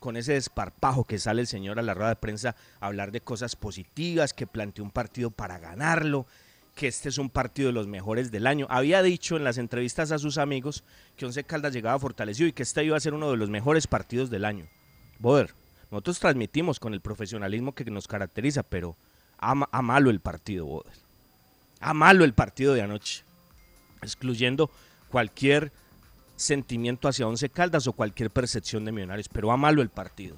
Con ese desparpajo que sale el señor a la rueda de prensa a hablar de cosas positivas, que planteó un partido para ganarlo, que este es un partido de los mejores del año. Había dicho en las entrevistas a sus amigos que Once Caldas llegaba fortalecido y que este iba a ser uno de los mejores partidos del año. Boder, nosotros transmitimos con el profesionalismo que nos caracteriza, pero a, malo el partido, Boder. A malo el partido de anoche. Excluyendo cualquier sentimiento hacia Once Caldas o cualquier percepción de Millonarios, pero a malo el partido.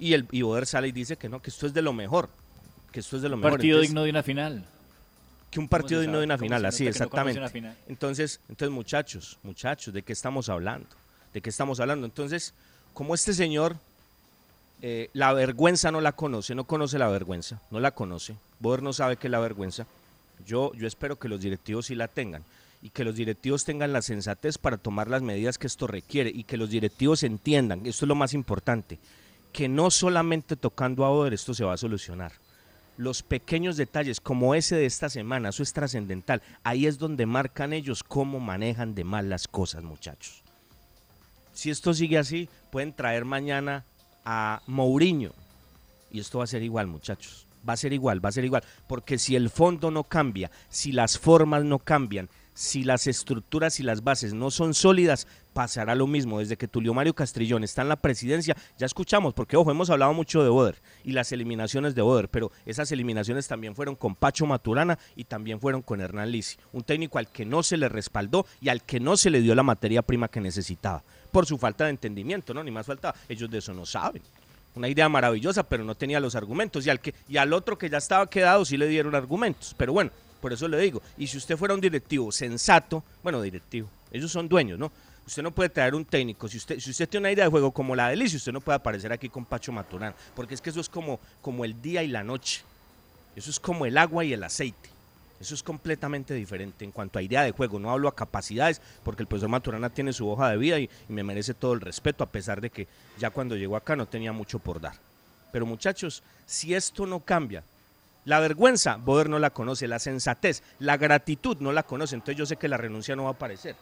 Y el y Boder sale y dice que no, que esto es de lo mejor, que esto es de lo mejor. Un partido digno de una final. Que un partido digno de una final, así, exactamente. Entonces, entonces, muchachos, muchachos, ¿de qué estamos hablando? ¿De qué estamos hablando? Entonces, como este señor eh, la vergüenza no la conoce, no conoce la vergüenza, no la conoce. Boder no sabe qué es la vergüenza. Yo, yo espero que los directivos sí la tengan y que los directivos tengan la sensatez para tomar las medidas que esto requiere y que los directivos entiendan, esto es lo más importante, que no solamente tocando a Boder esto se va a solucionar. Los pequeños detalles como ese de esta semana, eso es trascendental. Ahí es donde marcan ellos cómo manejan de mal las cosas, muchachos. Si esto sigue así, pueden traer mañana a Mourinho. Y esto va a ser igual, muchachos. Va a ser igual, va a ser igual. Porque si el fondo no cambia, si las formas no cambian, si las estructuras y las bases no son sólidas, pasará lo mismo. Desde que Tulio Mario Castrillón está en la presidencia, ya escuchamos, porque ojo, hemos hablado mucho de Boder y las eliminaciones de Boder, pero esas eliminaciones también fueron con Pacho Maturana y también fueron con Hernán Lisi, un técnico al que no se le respaldó y al que no se le dio la materia prima que necesitaba por su falta de entendimiento, ¿no? Ni más falta, ellos de eso no saben. Una idea maravillosa, pero no tenía los argumentos. Y al, que, y al otro que ya estaba quedado sí le dieron argumentos. Pero bueno, por eso le digo, y si usted fuera un directivo sensato, bueno, directivo, ellos son dueños, ¿no? Usted no puede traer un técnico. Si usted, si usted tiene una idea de juego como la de usted no puede aparecer aquí con Pacho Maturán, porque es que eso es como, como el día y la noche. Eso es como el agua y el aceite. Eso es completamente diferente en cuanto a idea de juego. No hablo a capacidades, porque el profesor Maturana tiene su hoja de vida y, me merece todo el respeto, a pesar de que ya cuando llegó acá no tenía mucho por dar. Pero muchachos, si esto no cambia, La vergüenza, Boder no la conoce, la sensatez, la gratitud no la conoce, entonces yo sé que la renuncia no va a aparecer.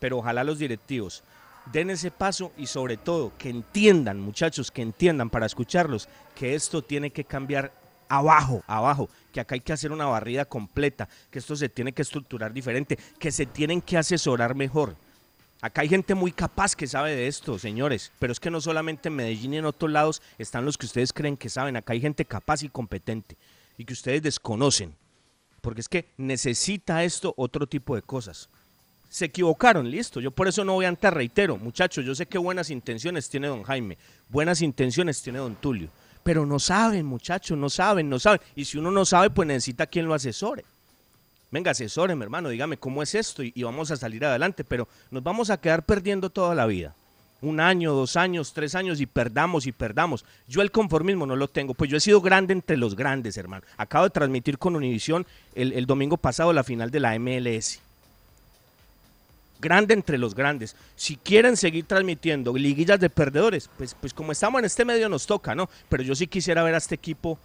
Pero ojalá los directivos den ese paso y sobre todo que entiendan, muchachos, que entiendan para escucharlos, que esto tiene que cambiar abajo, abajo, que acá hay que hacer una barrida completa, que esto se tiene que estructurar diferente, que se tienen que asesorar mejor. Acá hay gente muy capaz que sabe de esto, señores, pero es que no solamente en Medellín y en otros lados están los que ustedes creen que saben, acá hay gente capaz y competente y que ustedes desconocen, porque es que necesita esto otro tipo de cosas. Se equivocaron, listo, yo por eso no voy a entrar, reitero, muchachos, yo sé que buenas intenciones tiene don Jaime, buenas intenciones tiene don Tulio, pero no saben, muchachos, no saben, no saben, y si uno no sabe, pues necesita quien lo asesore venga, mi hermano, dígame cómo es esto y, vamos a salir adelante, pero nos vamos a quedar perdiendo toda la vida. Un año, dos años, tres años y perdamos y perdamos. Yo el conformismo no lo tengo, pues yo he sido grande entre los grandes, hermano. Acabo de transmitir con Univisión el, el domingo pasado la final de la MLS. Grande entre los grandes. Si quieren seguir transmitiendo liguillas de perdedores, pues, pues como estamos en este medio nos toca, ¿no? Pero yo sí quisiera ver a este equipo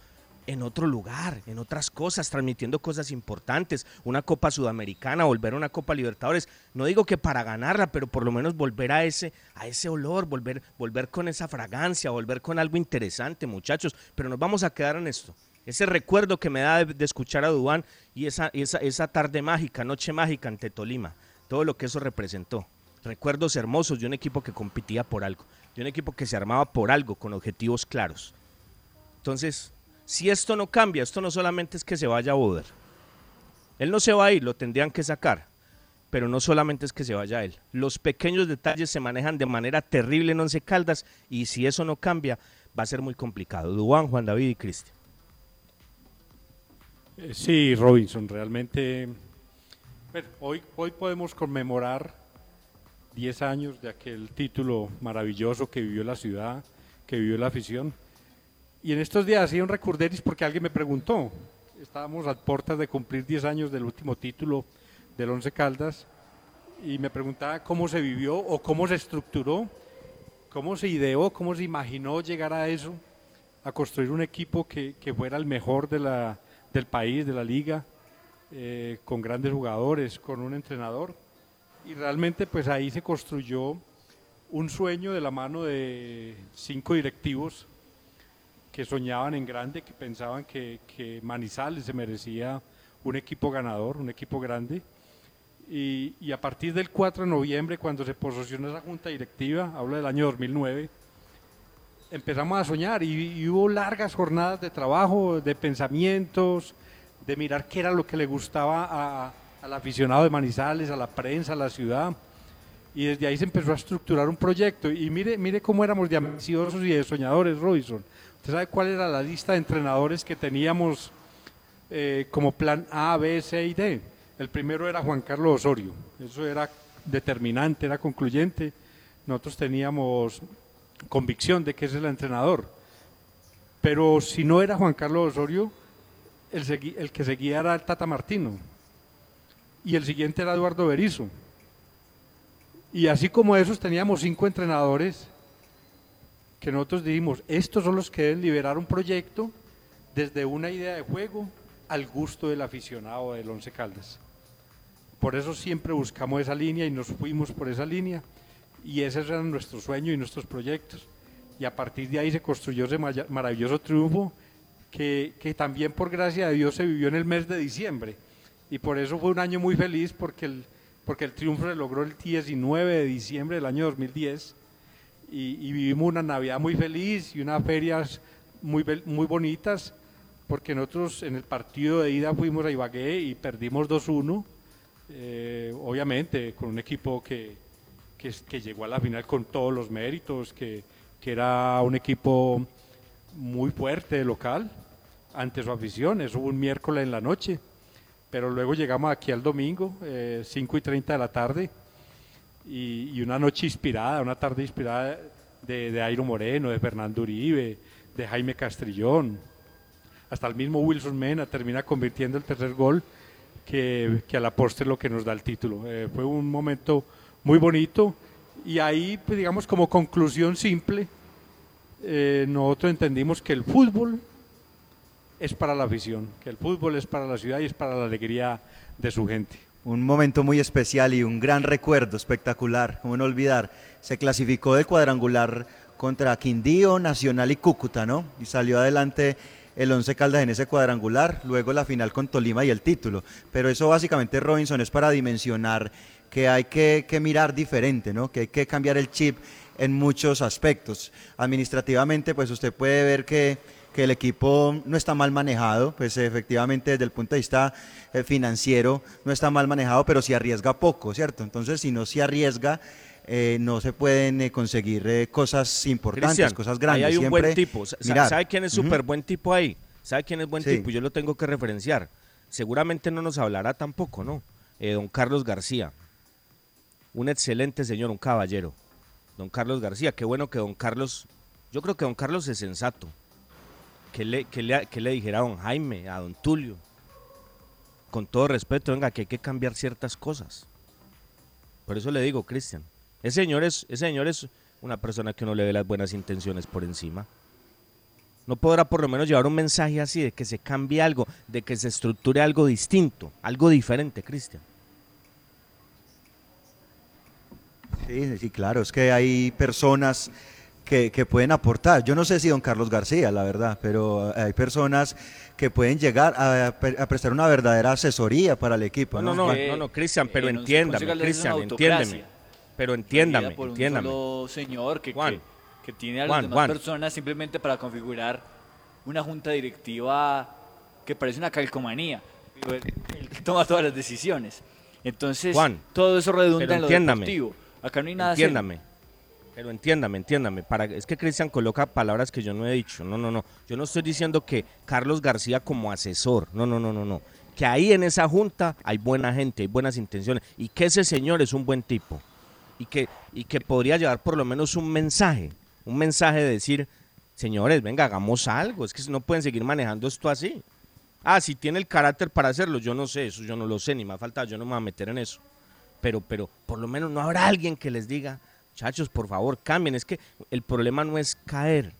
en otro lugar, en otras cosas, transmitiendo cosas importantes, una Copa Sudamericana, volver a una Copa Libertadores. No digo que para ganarla, pero por lo menos volver a ese, a ese olor, volver, volver con esa fragancia, volver con algo interesante, muchachos. Pero nos vamos a quedar en esto. Ese recuerdo que me da de, escuchar a Dubán y esa, esa, esa tarde mágica, noche mágica ante Tolima, todo lo que eso representó. Recuerdos hermosos de un equipo que competía por algo, de un equipo que se armaba por algo, con objetivos claros. Entonces, si esto no cambia, esto no solamente es que se vaya a Boder. Él no se va a ir, lo tendrían que sacar. Pero no solamente es que se vaya él. Los pequeños detalles se manejan de manera terrible en Once Caldas y si eso no cambia, va a ser muy complicado. Duan, Juan David y Cristian. Eh, sí, Robinson, realmente. Hoy, podemos conmemorar 10 años de aquel título maravilloso que vivió la ciudad, que vivió la afición y en estos días hacía un recurderis porque alguien me preguntó. Estábamos a puertas de cumplir 10 años del último título del Once Caldas y me preguntaba cómo se vivió o cómo se estructuró, cómo se ideó, cómo se imaginó llegar a eso, a construir un equipo que, fuera el mejor del país, de la liga, eh, con grandes jugadores, con un entrenador. Y realmente pues ahí se construyó un sueño de la mano de cinco directivos que soñaban en grande, que pensaban que, que Manizales se merecía un equipo ganador, un equipo grande. Y, y, a partir del 4 de noviembre, cuando se posicionó esa junta directiva, hablo del año 2009, empezamos a soñar y, hubo largas jornadas de trabajo, de pensamientos, de mirar qué era lo que le gustaba a, al aficionado de Manizales, a la prensa, a la ciudad. Y desde ahí se empezó a estructurar un proyecto. Y mire, mire cómo éramos de ambiciosos y de soñadores, Robinson. ¿Usted sabe cuál era la lista de entrenadores que teníamos eh, como plan A, B, C y D? El primero era Juan Carlos Osorio. Eso era determinante, era concluyente. Nosotros teníamos convicción de que ese es el entrenador. Pero si no era Juan Carlos Osorio, el, que seguía era el Tata Martino. Y el siguiente era Eduardo Berizo. Y así como esos teníamos cinco entrenadores que nosotros dijimos, estos son los que deben liberar un proyecto desde una idea de juego al gusto del aficionado del Once Caldas. Por eso siempre buscamos esa línea y nos fuimos por esa línea y ese era nuestro sueño y nuestros proyectos. Y a partir de ahí se construyó ese maravilloso triunfo que, que también por gracia de Dios se vivió en el mes de diciembre. Y por eso fue un año muy feliz porque el, porque el triunfo se logró el 19 de diciembre del año 2010 y, vivimos una Navidad muy feliz y unas ferias muy, muy bonitas, porque nosotros en el partido de ida fuimos a Ibagué y perdimos 2-1, eh, obviamente con un equipo que, que, llegó a la final con todos los méritos, que, que era un equipo muy fuerte local ante su afición, eso fue un miércoles en la noche, pero luego llegamos aquí al domingo, 5 eh, y 30 de la tarde, y, una noche inspirada, una tarde inspirada de, de Airo Moreno, de Fernando Uribe, de Jaime Castrillón, hasta el mismo Wilson Mena termina convirtiendo el tercer gol que, que a la postre lo que nos da el título. Eh, fue un momento muy bonito y ahí, pues, digamos, como conclusión simple, eh, nosotros entendimos que el fútbol es para la afición, que el fútbol es para la ciudad y es para la alegría de su gente. Un momento muy especial y un gran recuerdo espectacular, como no olvidar. Se clasificó del cuadrangular contra Quindío, Nacional y Cúcuta, ¿no? Y salió adelante el Once Caldas en ese cuadrangular, luego la final con Tolima y el título. Pero eso básicamente, Robinson, es para dimensionar que hay que, que mirar diferente, ¿no? Que hay que cambiar el chip en muchos aspectos. Administrativamente, pues usted puede ver que que el equipo no está mal manejado, pues efectivamente desde el punto de vista eh, financiero no está mal manejado, pero se arriesga poco, ¿cierto? Entonces, si no se arriesga, eh, no se pueden eh, conseguir cosas importantes, cosas grandes. Ahí hay un buen tipo. ¿Sabe quién es súper buen tipo ahí? ¿Sabe quién es buen tipo? Yo lo tengo que referenciar. Seguramente no nos hablará tampoco, ¿no? don Carlos García. Un excelente señor, un caballero. Don Carlos García. Qué bueno que don Carlos. Yo creo que don Carlos es sensato que le, que le, que le dijera a don Jaime, a don Tulio, con todo respeto, venga, que hay que cambiar ciertas cosas. Por eso le digo, Cristian, ese señor es, ese señor es una persona que no le ve las buenas intenciones por encima. No podrá por lo menos llevar un mensaje así de que se cambie algo, de que se estructure algo distinto, algo diferente, Cristian. Sí, sí, claro, es que hay personas que, pueden aportar. Yo no sé si don Carlos García, la verdad, pero hay personas que pueden llegar a, prestar una verdadera asesoría para el equipo. No, no, no, no, Cristian, pero entiéndame, Cristian, entiéndeme. Pero entiéndame, entiéndame. Un señor que, que, tiene a las demás personas simplemente para configurar una junta directiva que parece una calcomanía. Él toma todas las decisiones. Entonces, todo eso redunda en lo deportivo. Acá no hay nada Entiéndame. Pero entiéndame, entiéndame. Para, es que Cristian coloca palabras que yo no he dicho. No, no, no. Yo no estoy diciendo que Carlos García como asesor. No, no, no, no, no. Que ahí en esa junta hay buena gente, hay buenas intenciones. Y que ese señor es un buen tipo. Y que, y que podría llevar por lo menos un mensaje. Un mensaje de decir, señores, venga, hagamos algo. Es que no pueden seguir manejando esto así. Ah, si tiene el carácter para hacerlo, yo no sé, eso yo no lo sé, ni me falta, yo no me voy a meter en eso. Pero, pero por lo menos no habrá alguien que les diga, Muchachos, por favor, cambien. Es que el problema no es caer.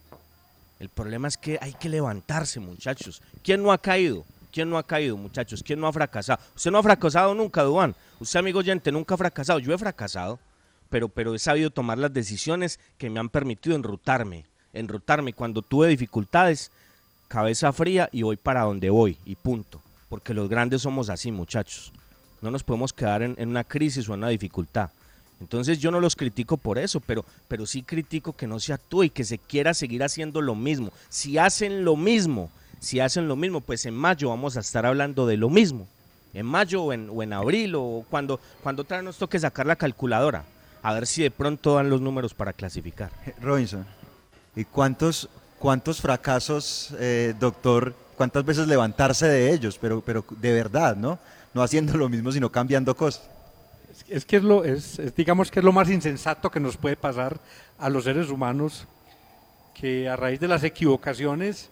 El problema es que hay que levantarse, muchachos. ¿Quién no ha caído? ¿Quién no ha caído, muchachos? ¿Quién no ha fracasado? Usted no ha fracasado nunca, Duan. Usted, amigo oyente, nunca ha fracasado. Yo he fracasado, pero, pero he sabido tomar las decisiones que me han permitido enrutarme. Enrutarme. Cuando tuve dificultades, cabeza fría y voy para donde voy y punto. Porque los grandes somos así, muchachos. No nos podemos quedar en, en una crisis o en una dificultad. Entonces yo no los critico por eso, pero, pero sí critico que no se actúe y que se quiera seguir haciendo lo mismo. Si hacen lo mismo, si hacen lo mismo, pues en mayo vamos a estar hablando de lo mismo. En mayo o en, o en abril o cuando, cuando otra vez nos toque sacar la calculadora. A ver si de pronto dan los números para clasificar. Robinson, ¿y cuántos, cuántos fracasos, eh, doctor, cuántas veces levantarse de ellos, pero, pero de verdad, ¿no? No haciendo lo mismo, sino cambiando cosas es que es lo, es, digamos que es lo más insensato que nos puede pasar a los seres humanos, que a raíz de las equivocaciones,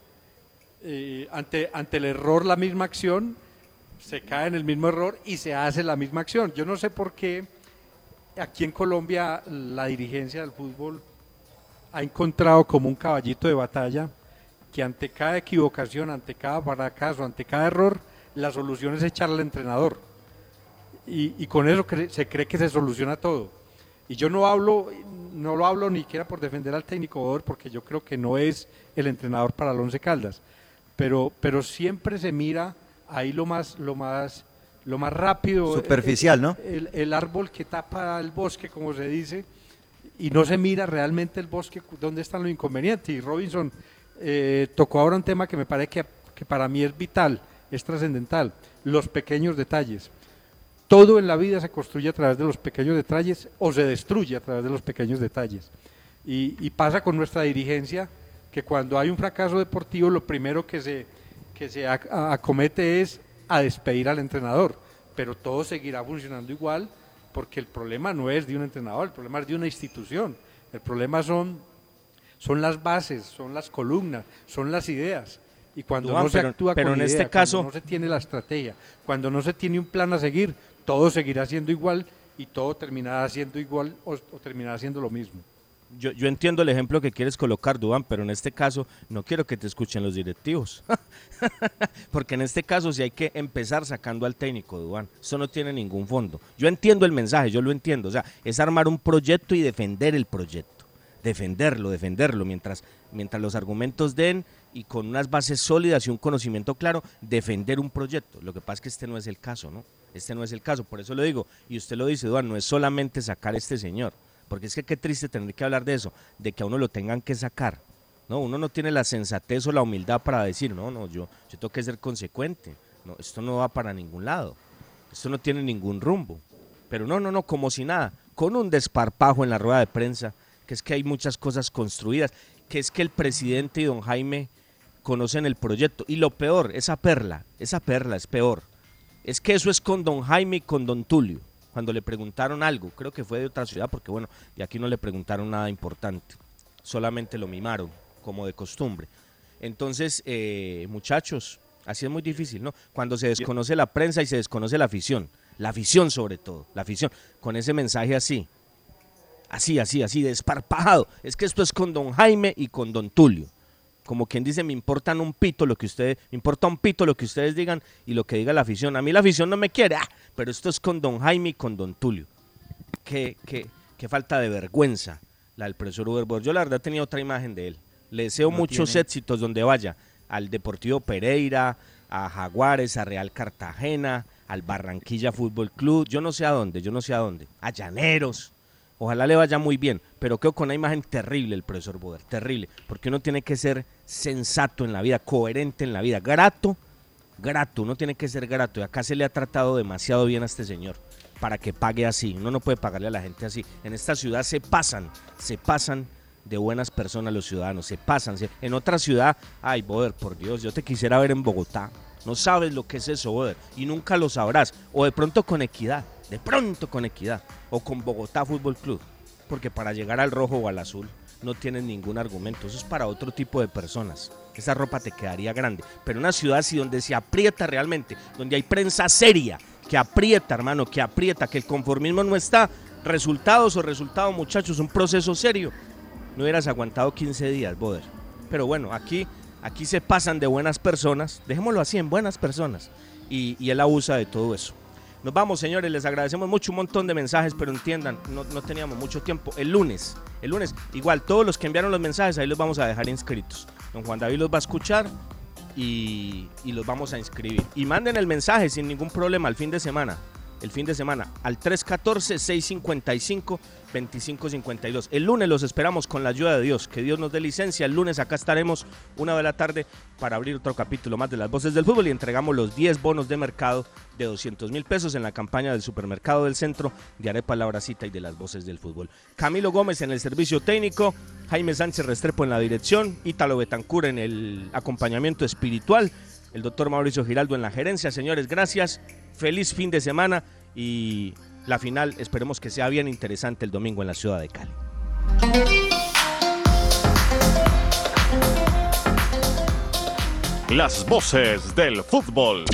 eh, ante, ante el error la misma acción, se cae en el mismo error y se hace la misma acción. Yo no sé por qué aquí en Colombia la dirigencia del fútbol ha encontrado como un caballito de batalla que ante cada equivocación, ante cada fracaso, ante cada error, la solución es echarle al entrenador y, con eso se cree que se soluciona todo. Y yo no hablo, no lo hablo ni siquiera por defender al técnico porque yo creo que no es el entrenador para el Once Caldas, pero, pero siempre se mira ahí lo más, lo más, lo más rápido. Superficial, ¿no? El, árbol que tapa el bosque, como se dice, y no se mira realmente el bosque, dónde están los inconvenientes. Y Robinson eh, tocó ahora un tema que me parece que, que para mí es vital, es trascendental, los pequeños detalles. Todo en la vida se construye a través de los pequeños detalles o se destruye a través de los pequeños detalles. Y, pasa con nuestra dirigencia que cuando hay un fracaso deportivo lo primero que se, que se acomete es a despedir al entrenador, pero todo seguirá funcionando igual porque el problema no es de un entrenador, el problema es de una institución, el problema son, son las bases, son las columnas, son las ideas. Y cuando no se actúa con en este caso, no se tiene la estrategia, cuando no se tiene un plan a seguir, todo seguirá siendo igual y todo terminará siendo igual o, terminará siendo lo mismo. yo, entiendo el ejemplo que quieres colocar, Dubán, pero en este caso no quiero que te escuchen los directivos. Porque en este caso sí hay que empezar sacando al técnico, Dubán. Eso no tiene ningún fondo. Yo entiendo el mensaje, yo lo entiendo. O sea, es armar un proyecto y defender el proyecto. Defenderlo, defenderlo, mientras, mientras los argumentos den y con unas bases sólidas y un conocimiento claro, defender un proyecto. Lo que pasa es que este no es el caso, ¿no? Este no es el caso. Por eso lo digo. Y usted lo dice, Dubán, no es solamente sacar a este señor porque es que qué triste tener que hablar de eso, de que a uno lo tengan que sacar. No, uno no tiene la sensatez o la humildad para decir, no, no, yo, yo tengo que ser consecuente. Esto no va para ningún lado. Esto no tiene ningún rumbo. Pero no, no, no, como si nada, con un desparpajo en la rueda de prensa, que es que hay muchas cosas construidas, que es que el presidente y don Jaime conocen el proyecto. Y lo peor, esa perla, esa perla es peor. Es que eso es con don Jaime y con don Tulio cuando le preguntaron algo, creo que fue de otra ciudad, porque bueno, y aquí no le preguntaron nada importante, solamente lo mimaron, como de costumbre. Entonces, eh, muchachos, así es muy difícil, ¿no? Cuando se desconoce la prensa y se desconoce la afición, la afición sobre todo, la afición, con ese mensaje así, así, así, así, desparpajado. Es que esto es con don Jaime y con don Tulio como quien dice, me importan un pito lo que ustedes, me importa un pito lo que ustedes digan y lo que diga la afición. A mí la afición no me quiere, ah, pero esto es con don Jaime y con don Tulio. Qué, qué, qué falta de vergüenza la del profesor Uber Yo la verdad tenía otra imagen de él. Le deseo muchos éxitos donde vaya. Al Deportivo Pereira, a Jaguares, a Real Cartagena, al Barranquilla Fútbol Club, yo no sé a dónde, yo no sé a dónde, a Llaneros, Ojalá le vaya muy bien, pero creo con una imagen terrible el profesor Boder, terrible, porque uno tiene que ser sensato en la vida, coherente en la vida, grato, grato, uno tiene que ser grato. Y acá se le ha tratado demasiado bien a este señor para que pague así. Uno no puede pagarle a la gente así. En esta ciudad se pasan, se pasan de buenas personas los ciudadanos, se pasan. En otra ciudad, ay, Boder, por Dios, yo te quisiera ver en Bogotá. No sabes lo que es eso, Boder, y nunca lo sabrás. O de pronto con equidad de pronto con Equidad o con Bogotá Fútbol Club, porque para llegar al rojo o al azul no tienen ningún argumento, eso es para otro tipo de personas. Esa ropa te quedaría grande, pero una ciudad así donde se aprieta realmente, donde hay prensa seria, que aprieta, hermano, que aprieta, que el conformismo no está, resultados o resultados, muchachos, un proceso serio. No hubieras aguantado 15 días, Boder. Pero bueno, aquí, aquí se pasan de buenas personas, dejémoslo así, en buenas personas, y, y él abusa de todo eso. Nos vamos, señores, les agradecemos mucho un montón de mensajes, pero entiendan, no, teníamos mucho tiempo. El lunes, el lunes, igual, todos los que enviaron los mensajes, ahí los vamos a dejar inscritos. Don Juan David los va a escuchar y, y los vamos a inscribir. Y manden el mensaje sin ningún problema al fin de semana el fin de semana al 314-655-2552. El lunes los esperamos con la ayuda de Dios. Que Dios nos dé licencia. El lunes acá estaremos una de la tarde para abrir otro capítulo más de las voces del fútbol y entregamos los 10 bonos de mercado de 200 mil pesos en la campaña del supermercado del centro de Arepa La Horacita y de las voces del fútbol. Camilo Gómez en el servicio técnico, Jaime Sánchez Restrepo en la dirección, Ítalo Betancur en el acompañamiento espiritual el doctor Mauricio Giraldo en la gerencia. Señores, gracias. Feliz fin de semana y la final esperemos que sea bien interesante el domingo en la ciudad de Cali. Las voces del fútbol.